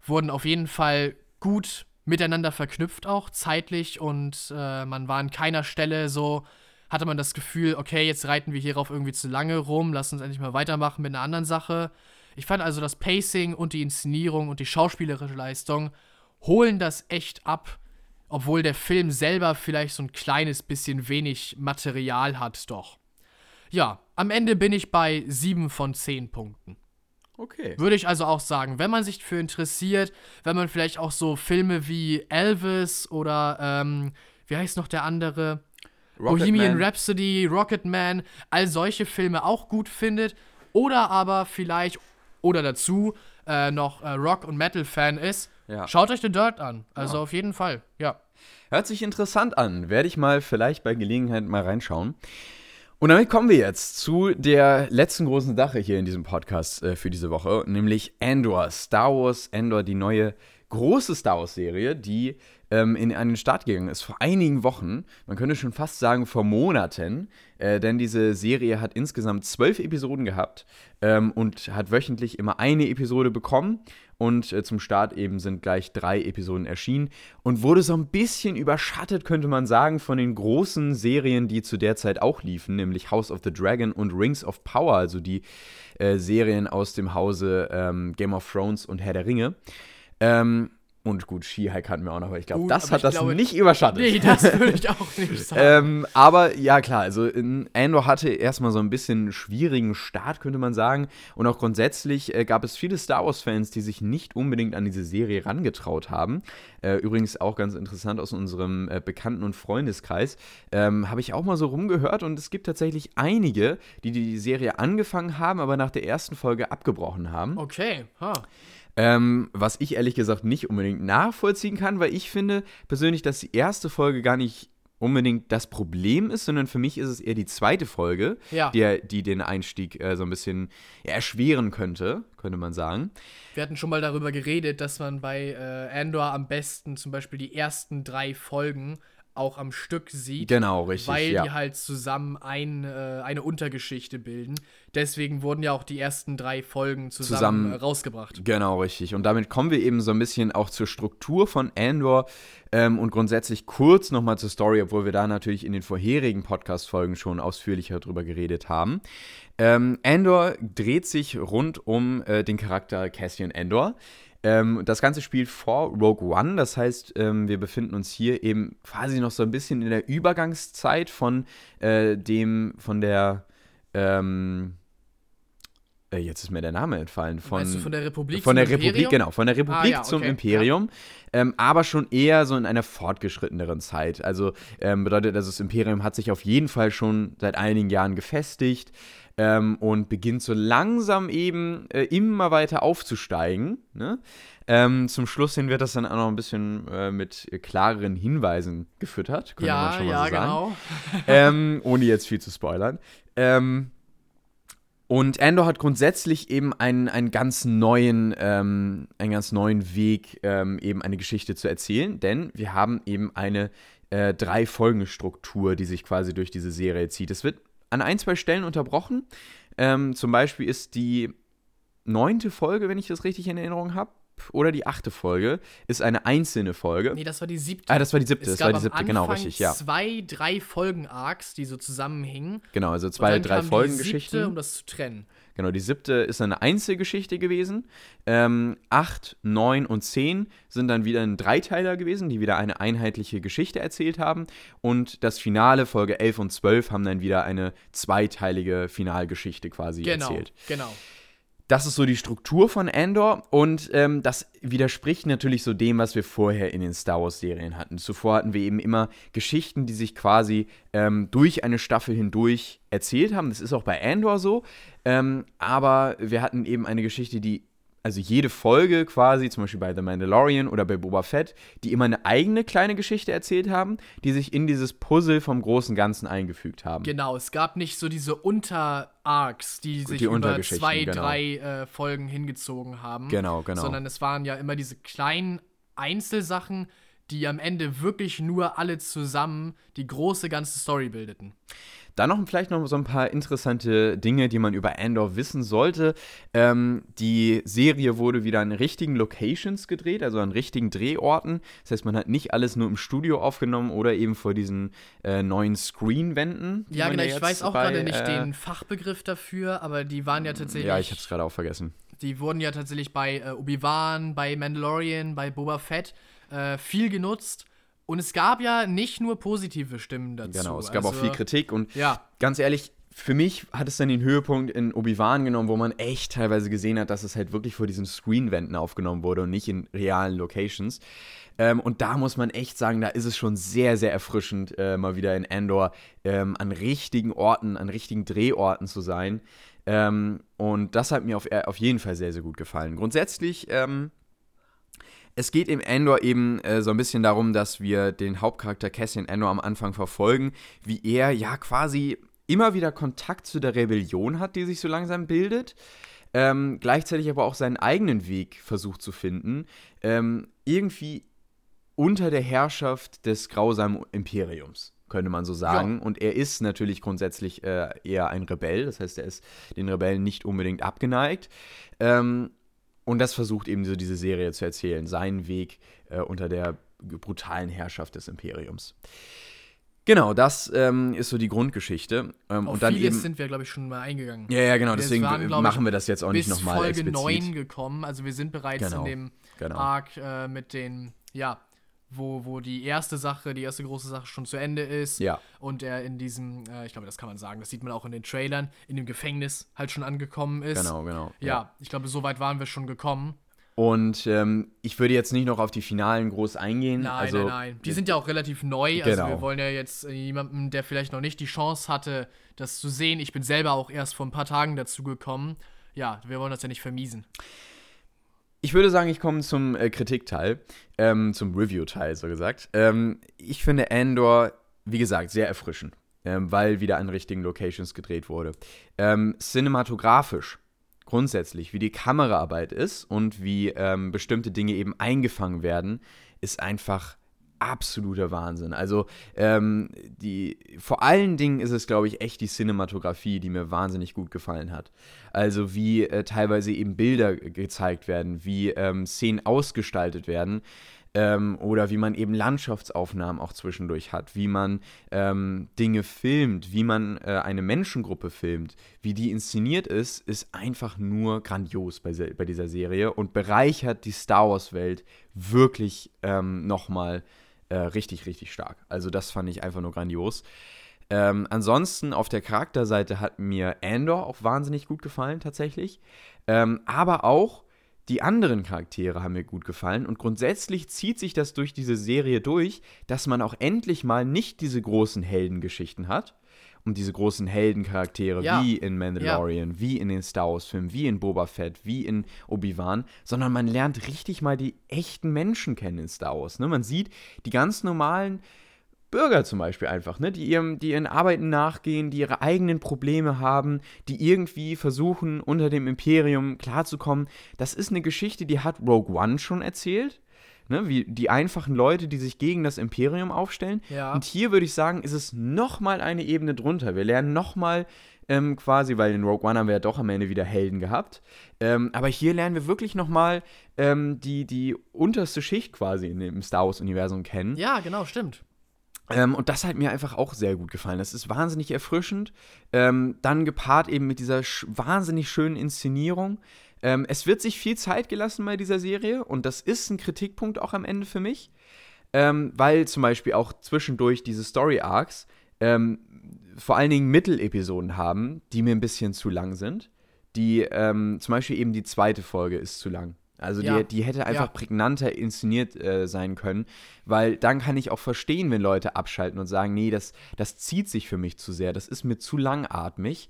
wurden auf jeden Fall gut miteinander verknüpft auch zeitlich und äh, man war an keiner Stelle so hatte man das Gefühl, okay, jetzt reiten wir hierauf irgendwie zu lange rum, lass uns endlich mal weitermachen mit einer anderen Sache, ich fand also das Pacing und die Inszenierung und die schauspielerische Leistung holen das echt ab, obwohl der Film selber vielleicht so ein kleines bisschen wenig Material hat, doch. Ja, am Ende bin ich bei 7 von 10 Punkten. Okay. Würde ich also auch sagen, wenn man sich dafür interessiert, wenn man vielleicht auch so Filme wie Elvis oder, ähm, wie heißt noch der andere? Rocket Bohemian Man. Rhapsody, Rocketman, all solche Filme auch gut findet. Oder aber vielleicht oder dazu äh, noch äh, Rock- und Metal-Fan ist, ja. schaut euch The Dirt an. Also ja. auf jeden Fall, ja. Hört sich interessant an. Werde ich mal vielleicht bei Gelegenheit mal reinschauen. Und damit kommen wir jetzt zu der letzten großen Sache hier in diesem Podcast äh, für diese Woche, nämlich Andor. Star Wars Andor, die neue große Star Wars-Serie, die ähm, in einen Start gegangen ist vor einigen Wochen. Man könnte schon fast sagen vor Monaten, äh, denn diese Serie hat insgesamt zwölf Episoden gehabt ähm, und hat wöchentlich immer eine Episode bekommen. Und äh, zum Start eben sind gleich drei Episoden erschienen und wurde so ein bisschen überschattet, könnte man sagen, von den großen Serien, die zu der Zeit auch liefen, nämlich House of the Dragon und Rings of Power, also die äh, Serien aus dem Hause ähm, Game of Thrones und Herr der Ringe. Ähm, und gut, Ski-Hike hatten wir auch noch, aber ich glaube, das hat das glaube, nicht überschattet. Nee, das würde ich auch nicht sagen. ähm, aber ja, klar, also Andor hatte erstmal so ein bisschen schwierigen Start, könnte man sagen. Und auch grundsätzlich äh, gab es viele Star Wars-Fans, die sich nicht unbedingt an diese Serie rangetraut haben. Äh, übrigens auch ganz interessant aus unserem äh, Bekannten- und Freundeskreis. Ähm, Habe ich auch mal so rumgehört und es gibt tatsächlich einige, die die Serie angefangen haben, aber nach der ersten Folge abgebrochen haben. Okay, ha. Huh. Ähm, was ich ehrlich gesagt nicht unbedingt nachvollziehen kann, weil ich finde persönlich, dass die erste Folge gar nicht unbedingt das Problem ist, sondern für mich ist es eher die zweite Folge, ja. die, die den Einstieg äh, so ein bisschen ja, erschweren könnte, könnte man sagen. Wir hatten schon mal darüber geredet, dass man bei äh, Andor am besten zum Beispiel die ersten drei Folgen auch am Stück sieht. Genau, richtig. Weil ja. die halt zusammen ein, äh, eine Untergeschichte bilden. Deswegen wurden ja auch die ersten drei Folgen zusammen, Zusammen- äh, rausgebracht. Genau, richtig. Und damit kommen wir eben so ein bisschen auch zur Struktur von Andor ähm, und grundsätzlich kurz nochmal zur Story, obwohl wir da natürlich in den vorherigen Podcast-Folgen schon ausführlicher drüber geredet haben. Ähm, Andor dreht sich rund um äh, den Charakter Cassian Andor. Ähm, das Ganze spielt vor Rogue One, das heißt, ähm, wir befinden uns hier eben quasi noch so ein bisschen in der Übergangszeit von äh, dem, von der, ähm, äh, jetzt ist mir der Name entfallen, von, Meinst du von der Republik von zum der Republik, Imperium? genau, von der Republik ja, zum okay, Imperium, ähm, aber schon eher so in einer fortgeschritteneren Zeit. Also ähm, bedeutet, also das Imperium hat sich auf jeden Fall schon seit einigen Jahren gefestigt ähm, und beginnt so langsam eben äh, immer weiter aufzusteigen. Ne? Ähm, zum Schluss hin wird das dann auch noch ein bisschen äh, mit klareren Hinweisen gefüttert, könnte man Ja, schon mal ja, so sagen genau. ähm, ohne jetzt viel zu spoilern. Ähm, und Andor hat grundsätzlich eben einen, einen ganz neuen, ähm, einen ganz neuen Weg, ähm, eben eine Geschichte zu erzählen, denn wir haben eben eine äh, drei Folgenstruktur, die sich quasi durch diese Serie zieht. Es wird an ein, zwei Stellen unterbrochen. Ähm, zum Beispiel ist die neunte Folge, wenn ich das richtig in Erinnerung habe, oder die achte Folge, ist eine einzelne Folge. Nee, das war die siebte. Ah, das war die siebte, es das war die siebte, genau, Anfang richtig, ja. zwei, drei Folgen-Arcs, die so zusammenhingen. Genau, also zwei, drei Folgengeschichten. um das zu trennen. Genau, die siebte ist eine Einzelgeschichte gewesen. Ähm, acht, neun und zehn sind dann wieder ein Dreiteiler gewesen, die wieder eine einheitliche Geschichte erzählt haben. Und das Finale, Folge 11 und 12, haben dann wieder eine zweiteilige Finalgeschichte quasi Genau, erzählt. genau. Das ist so die Struktur von Andor und ähm, das widerspricht natürlich so dem, was wir vorher in den Star Wars-Serien hatten. Zuvor hatten wir eben immer Geschichten, die sich quasi ähm, durch eine Staffel hindurch erzählt haben. Das ist auch bei Andor so. Ähm, aber wir hatten eben eine Geschichte, die, also jede Folge quasi, zum Beispiel bei The Mandalorian oder bei Boba Fett, die immer eine eigene kleine Geschichte erzählt haben, die sich in dieses Puzzle vom großen Ganzen eingefügt haben. Genau, es gab nicht so diese Unter-Arcs, die sich Die über zwei, genau. drei äh, Folgen hingezogen haben. Genau, genau. Sondern es waren ja immer diese kleinen Einzelsachen, die am Ende wirklich nur alle zusammen die große ganze Story bildeten. Dann noch vielleicht noch so ein paar interessante Dinge, die man über Andor wissen sollte. Ähm, die Serie wurde wieder an richtigen Locations gedreht, also an richtigen Drehorten. Das heißt, man hat nicht alles nur im Studio aufgenommen oder eben vor diesen äh, neuen Screenwänden. Ja, genau, ich jetzt weiß auch bei, gerade nicht äh, den Fachbegriff dafür, aber die waren ja tatsächlich. Ja, ich habe es gerade auch vergessen. Die wurden ja tatsächlich bei äh, Obi-Wan, bei Mandalorian, bei Boba Fett äh, viel genutzt. Und es gab ja nicht nur positive Stimmen dazu. Genau, es gab auch Also, viel Kritik und Ja, ganz ehrlich, für mich hat es dann den Höhepunkt in Obi-Wan genommen, wo man echt teilweise gesehen hat, dass es halt wirklich vor diesen Screenwänden aufgenommen wurde und nicht in realen Locations. Ähm, und da muss man echt sagen, da ist es schon sehr, sehr erfrischend, äh, mal wieder in Andor ähm, an richtigen Orten, an richtigen Drehorten zu sein. Ähm, und das hat mir auf, äh, auf jeden Fall sehr, sehr gut gefallen. Grundsätzlich, ähm, es geht im Endor eben äh, so ein bisschen darum, dass wir den Hauptcharakter Cassian Endor am Anfang verfolgen, wie er ja quasi immer wieder Kontakt zu der Rebellion hat, die sich so langsam bildet. Ähm, gleichzeitig aber auch seinen eigenen Weg versucht zu finden. Ähm, irgendwie unter der Herrschaft des grausamen Imperiums, könnte man so sagen. Und er ist natürlich grundsätzlich äh, eher ein Rebell, das heißt, er ist den Rebellen nicht unbedingt abgeneigt. Ähm, und das versucht eben so diese Serie zu erzählen, seinen Weg äh, unter der brutalen Herrschaft des Imperiums. Genau, das ähm, ist so die Grundgeschichte. Ähm, auf und dann vieles eben. sind wir, glaube ich, schon mal eingegangen. Ja, ja, genau, Wir deswegen waren, machen wir das jetzt auch nicht nochmal Folge explizit. 9 gekommen. Also wir sind bereits Genau, in dem genau. Arc äh, mit den, ja, wo, wo die erste Sache, die erste große Sache schon zu Ende ist. Ja. Und er in diesem, äh, ich glaube, das kann man sagen, das sieht man auch in den Trailern, in dem Gefängnis halt schon angekommen ist. Genau, genau. Ja, ich glaube, so weit waren wir schon gekommen. Und ähm, ich würde jetzt nicht noch auf die Finalen groß eingehen. Nein, also, nein, nein. Die sind ja auch relativ neu. Also Genau. wir wollen ja jetzt äh, jemanden, der vielleicht noch nicht die Chance hatte, das zu sehen. Ich bin selber auch erst vor ein paar Tagen dazu gekommen. Ja, wir wollen das ja nicht vermiesen. Ich würde sagen, ich komme zum äh, Kritikteil, ähm, zum Review-Teil, so gesagt. Ähm, ich finde Andor, wie gesagt, sehr erfrischend, ähm, weil wieder an richtigen Locations gedreht wurde. Ähm, cinematografisch, grundsätzlich, wie die Kameraarbeit ist und wie ähm, bestimmte Dinge eben eingefangen werden, ist einfach absoluter Wahnsinn. Also ähm, die, vor allen Dingen ist es, glaube ich, echt die Cinematografie, die mir wahnsinnig gut gefallen hat. Also wie äh, teilweise eben Bilder gezeigt werden, wie ähm, Szenen ausgestaltet werden. Ähm, oder wie man eben Landschaftsaufnahmen auch zwischendurch hat, wie man ähm, Dinge filmt, wie man äh, eine Menschengruppe filmt, wie die inszeniert ist, ist einfach nur grandios bei, bei dieser Serie und bereichert die Star Wars-Welt wirklich ähm, nochmal äh, richtig, richtig stark. Also das fand ich einfach nur grandios. Ähm, ansonsten auf der Charakterseite hat mir Andor auch wahnsinnig gut gefallen, tatsächlich. Ähm, aber auch die anderen Charaktere haben mir gut gefallen und grundsätzlich zieht sich das durch diese Serie durch, dass man auch endlich mal nicht diese großen Heldengeschichten hat und diese großen Heldencharaktere Ja. wie in Mandalorian, wie in den Star Wars-Filmen, wie in Boba Fett, wie in Obi-Wan, sondern man lernt richtig mal die echten Menschen kennen in Star Wars. Ne? Man sieht die ganz normalen Bürger zum Beispiel einfach, ne, die ihrem, die ihren Arbeiten nachgehen, die ihre eigenen Probleme haben, die irgendwie versuchen, unter dem Imperium klarzukommen. Das ist eine Geschichte, die hat Rogue One schon erzählt. Ne, wie die einfachen Leute, die sich gegen das Imperium aufstellen. Ja. Und hier würde ich sagen, ist es noch mal eine Ebene drunter. Wir lernen noch mal ähm, quasi, weil in Rogue One haben wir ja doch am Ende wieder Helden gehabt. Ähm, aber hier lernen wir wirklich noch mal ähm, die, die unterste Schicht quasi in dem Star Wars-Universum kennen. Ja, genau, stimmt. Ähm, und das hat mir einfach auch sehr gut gefallen. Das ist wahnsinnig erfrischend. Ähm, dann gepaart eben mit dieser sch wahnsinnig schönen Inszenierung. Ähm, es wird sich viel Zeit gelassen bei dieser Serie und das ist ein Kritikpunkt auch am Ende für mich. Ähm, weil zum Beispiel auch zwischendurch diese Story-Arcs ähm, vor allen Dingen Mittelepisoden haben, die mir ein bisschen zu lang sind. Die, ähm, zum Beispiel eben die zweite Folge ist zu lang. Also Ja. die, die hätte einfach Ja. prägnanter inszeniert äh, sein können, weil dann kann ich auch verstehen, wenn Leute abschalten und sagen, nee, das, das zieht sich für mich zu sehr, das ist mir zu langatmig.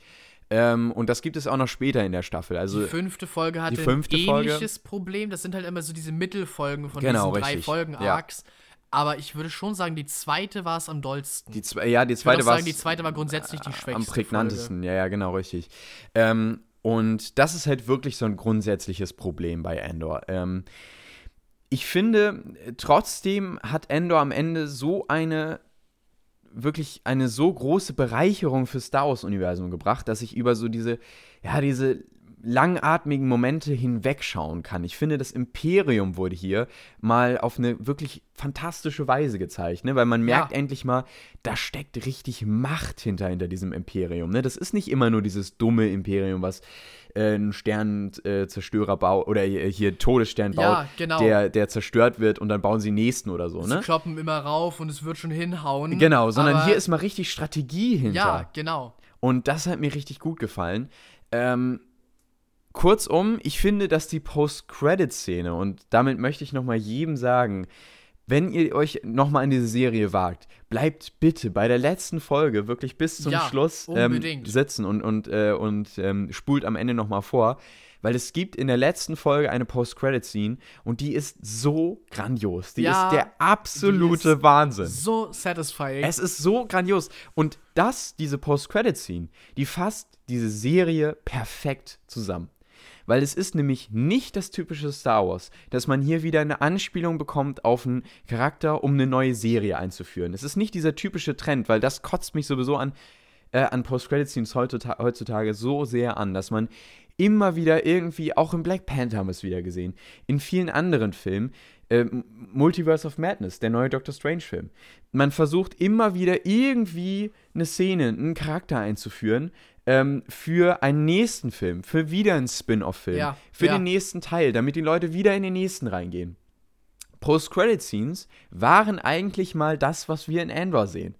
Ähm, und das gibt es auch noch später in der Staffel. Also die fünfte Folge hatte fünfte ein Folge- ähnliches Problem. Das sind halt immer so diese Mittelfolgen von Genau, diesen drei richtig. Folgen Ja. Arcs. Aber ich würde schon sagen, die zweite war es am dollsten. die, zwe- ja, die ich würde zweite war sagen, die zweite war grundsätzlich die schwächste. am prägnantesten. Ja, ja, genau, richtig. Ähm, und das ist halt wirklich so ein grundsätzliches Problem bei Endor. Ähm, ich finde, trotzdem hat Endor am Ende so eine wirklich eine so große Bereicherung für Star Wars-Universum gebracht, dass ich über so diese, ja, diese langatmigen Momente hinwegschauen kann. Ich finde, das Imperium wurde hier mal auf eine wirklich fantastische Weise gezeigt, ne? weil man merkt Ja. endlich mal, da steckt richtig Macht hinter, hinter diesem Imperium. Ne? Das ist nicht immer nur dieses dumme Imperium, was äh, einen Sternenzerstörer baut oder hier Todesstern baut, Ja, genau. der, der zerstört wird und dann bauen sie nächsten oder so. Sie Ne? kloppen immer rauf und es wird schon hinhauen. Genau, sondern hier ist mal richtig Strategie hinter. Ja, genau. Und das hat mir richtig gut gefallen. Ähm, kurzum, ich finde, dass die Post-Credit-Szene, und damit möchte ich nochmal jedem sagen, wenn ihr euch nochmal in diese Serie wagt, bleibt bitte bei der letzten Folge wirklich bis zum Ja, Schluss ähm, sitzen und, und, äh, und ähm, spult am Ende nochmal vor. Weil es gibt in der letzten Folge eine Post-Credit-Scene und die ist so grandios. Die Ja, ist der absolute ist Wahnsinn. So satisfying. Es ist so grandios. Und das, diese Post-Credit-Scene, die fasst diese Serie perfekt zusammen. Weil es ist nämlich nicht das typische Star Wars, dass man hier wieder eine Anspielung bekommt auf einen Charakter, um eine neue Serie einzuführen. Es ist nicht dieser typische Trend, weil das kotzt mich sowieso an, äh, an Post-Credit-Scenes heutzota- heutzutage so sehr an, dass man immer wieder irgendwie, auch in Black Panther haben wir es wieder gesehen, in vielen anderen Filmen, äh, Multiverse of Madness, der neue Doctor Strange-Film. Man versucht immer wieder irgendwie eine Szene, einen Charakter einzuführen ähm, für einen nächsten Film, für wieder einen Spin-off-Film, Ja, für ja. den nächsten Teil, damit die Leute wieder in den nächsten reingehen. Post-Credit-Scenes waren eigentlich mal das, was wir in Andor sehen.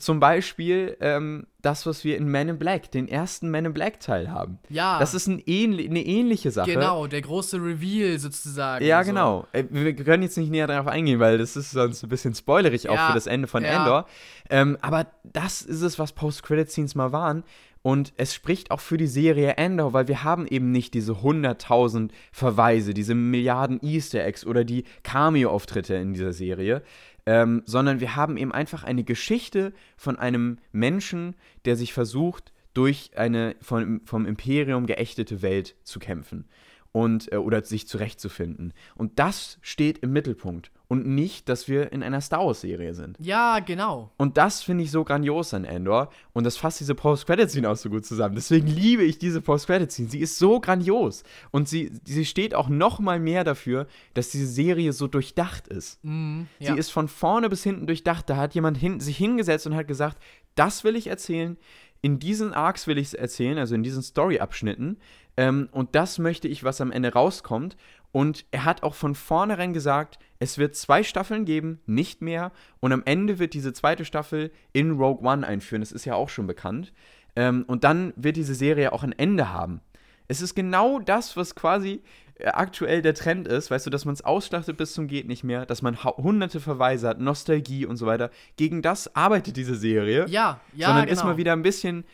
Zum Beispiel ähm, das, was wir in Men in Black, den ersten Men in Black Teil haben. ja, Das ist ein ähnli eine ähnliche Sache. genau, der große Reveal sozusagen. Ja, so. genau. Äh, Wir können jetzt nicht näher darauf eingehen, weil das ist sonst ein bisschen spoilerig auch Ja, für das Ende von ja. Endor. Ähm, aber das ist es, was Post-Credit-Scenes mal waren. Und es spricht auch für die Serie Endor, weil wir haben eben nicht diese 100.000 Verweise, diese Milliarden Easter Eggs oder die Cameo-Auftritte in dieser Serie, ähm, sondern wir haben eben einfach eine Geschichte von einem Menschen, der sich versucht, durch eine von, vom Imperium geächtete Welt zu kämpfen und äh, oder sich zurechtzufinden. Und das steht im Mittelpunkt. Und nicht, dass wir in einer Star Wars-Serie sind. Ja, genau. Und das finde ich so grandios an Endor. Und das fasst diese Post-Credit-Scene auch so gut zusammen. Deswegen liebe ich diese Post-Credit-Scene. Sie ist so grandios. Und sie, sie steht auch noch mal mehr dafür, dass diese Serie so durchdacht ist. Mhm, ja. Sie ist von vorne bis hinten durchdacht. Da hat jemand hin, sich hingesetzt und hat gesagt, das will ich erzählen. In diesen Arcs will ich es erzählen, also in diesen Story-Abschnitten. Ähm, und das möchte ich, was am Ende rauskommt. Und er hat auch von vornherein gesagt, es wird zwei Staffeln geben, nicht mehr. Und am Ende wird diese zweite Staffel in Rogue One einführen. Das ist ja auch schon bekannt. Ähm, und dann wird diese Serie auch ein Ende haben. Es ist genau das, was quasi äh, aktuell der Trend ist, weißt du, dass man es ausschlachtet bis zum geht nicht mehr, dass man hunderte Verweise hat, Nostalgie und so weiter. Gegen das arbeitet diese Serie. ja, ja, sondern genau. ist mal wieder ein bisschen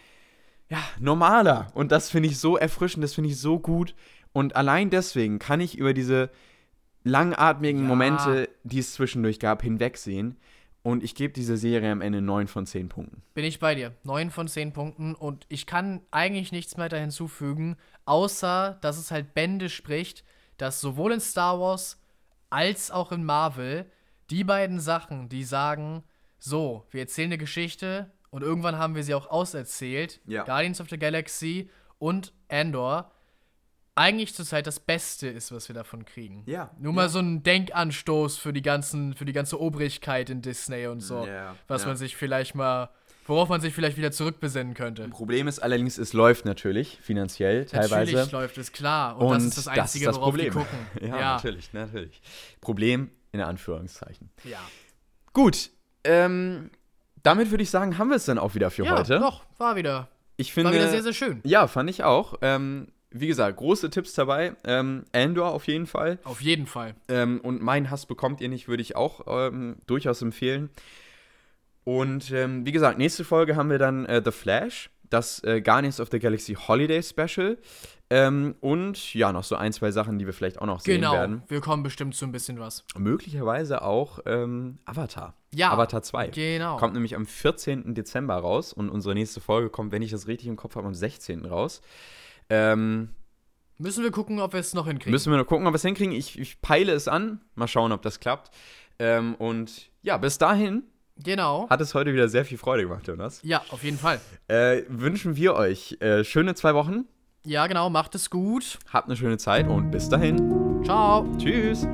ja, normaler. Und das finde ich so erfrischend, das finde ich so gut. Und allein deswegen kann ich über diese langatmigen Ja. Momente, die es zwischendurch gab, hinwegsehen. Und ich gebe dieser Serie am Ende 9 von 10 Punkten. Bin ich bei dir. 9 von 10 Punkten und ich kann eigentlich nichts mehr da hinzufügen, außer dass es halt Bände spricht, dass sowohl in Star Wars als auch in Marvel die beiden Sachen, die sagen, so, wir erzählen eine Geschichte und irgendwann haben wir sie auch auserzählt, Ja. Guardians of the Galaxy und Andor, eigentlich zurzeit das Beste ist, was wir davon kriegen. Ja. Nur mal so ein Denkanstoß für die ganzen, für die ganze Obrigkeit in Disney und so. Ja, was ja. man sich vielleicht mal, worauf man sich vielleicht wieder zurückbesinnen könnte. Problem ist allerdings, es läuft natürlich finanziell teilweise. Natürlich läuft es klar. Und, das ist das Einzige, das worauf Problem. die gucken. ja, ja. natürlich, natürlich. Problem in Anführungszeichen. Ja, Gut, ähm, damit würde ich sagen, haben wir es dann auch wieder für ja heute. doch, war wieder, Ich finde, war wieder sehr, sehr schön. Ja, fand ich auch. Ähm, wie gesagt, große Tipps dabei. Ähm, Andor auf jeden Fall. Auf jeden Fall. Ähm, und mein Hass bekommt ihr nicht, würde ich auch ähm, durchaus empfehlen. Und ähm, wie gesagt, nächste Folge haben wir dann äh, The Flash, das äh, Guardians of the Galaxy Holiday Special. Ähm, und ja, noch so ein, zwei Sachen, die wir vielleicht auch noch sehen Genau, werden. wir kommen bestimmt zu ein bisschen was. Möglicherweise auch ähm, Avatar. Ja, Avatar 2. genau. Kommt nämlich am 14. Dezember raus und unsere nächste Folge kommt, wenn ich das richtig im Kopf habe, am 16. raus. Ähm, Müssen wir gucken, ob wir es noch hinkriegen. müssen wir noch gucken, ob wir es hinkriegen. Ich, ich peile es an. Mal schauen, ob das klappt. Ähm, und ja, bis dahin genau. hat es heute wieder sehr viel Freude gemacht, Jonas. Ja, auf jeden Fall. Äh, wünschen wir euch äh, schöne zwei Wochen. Ja, genau, macht es gut. Habt eine schöne Zeit und bis dahin. Ciao. Tschüss.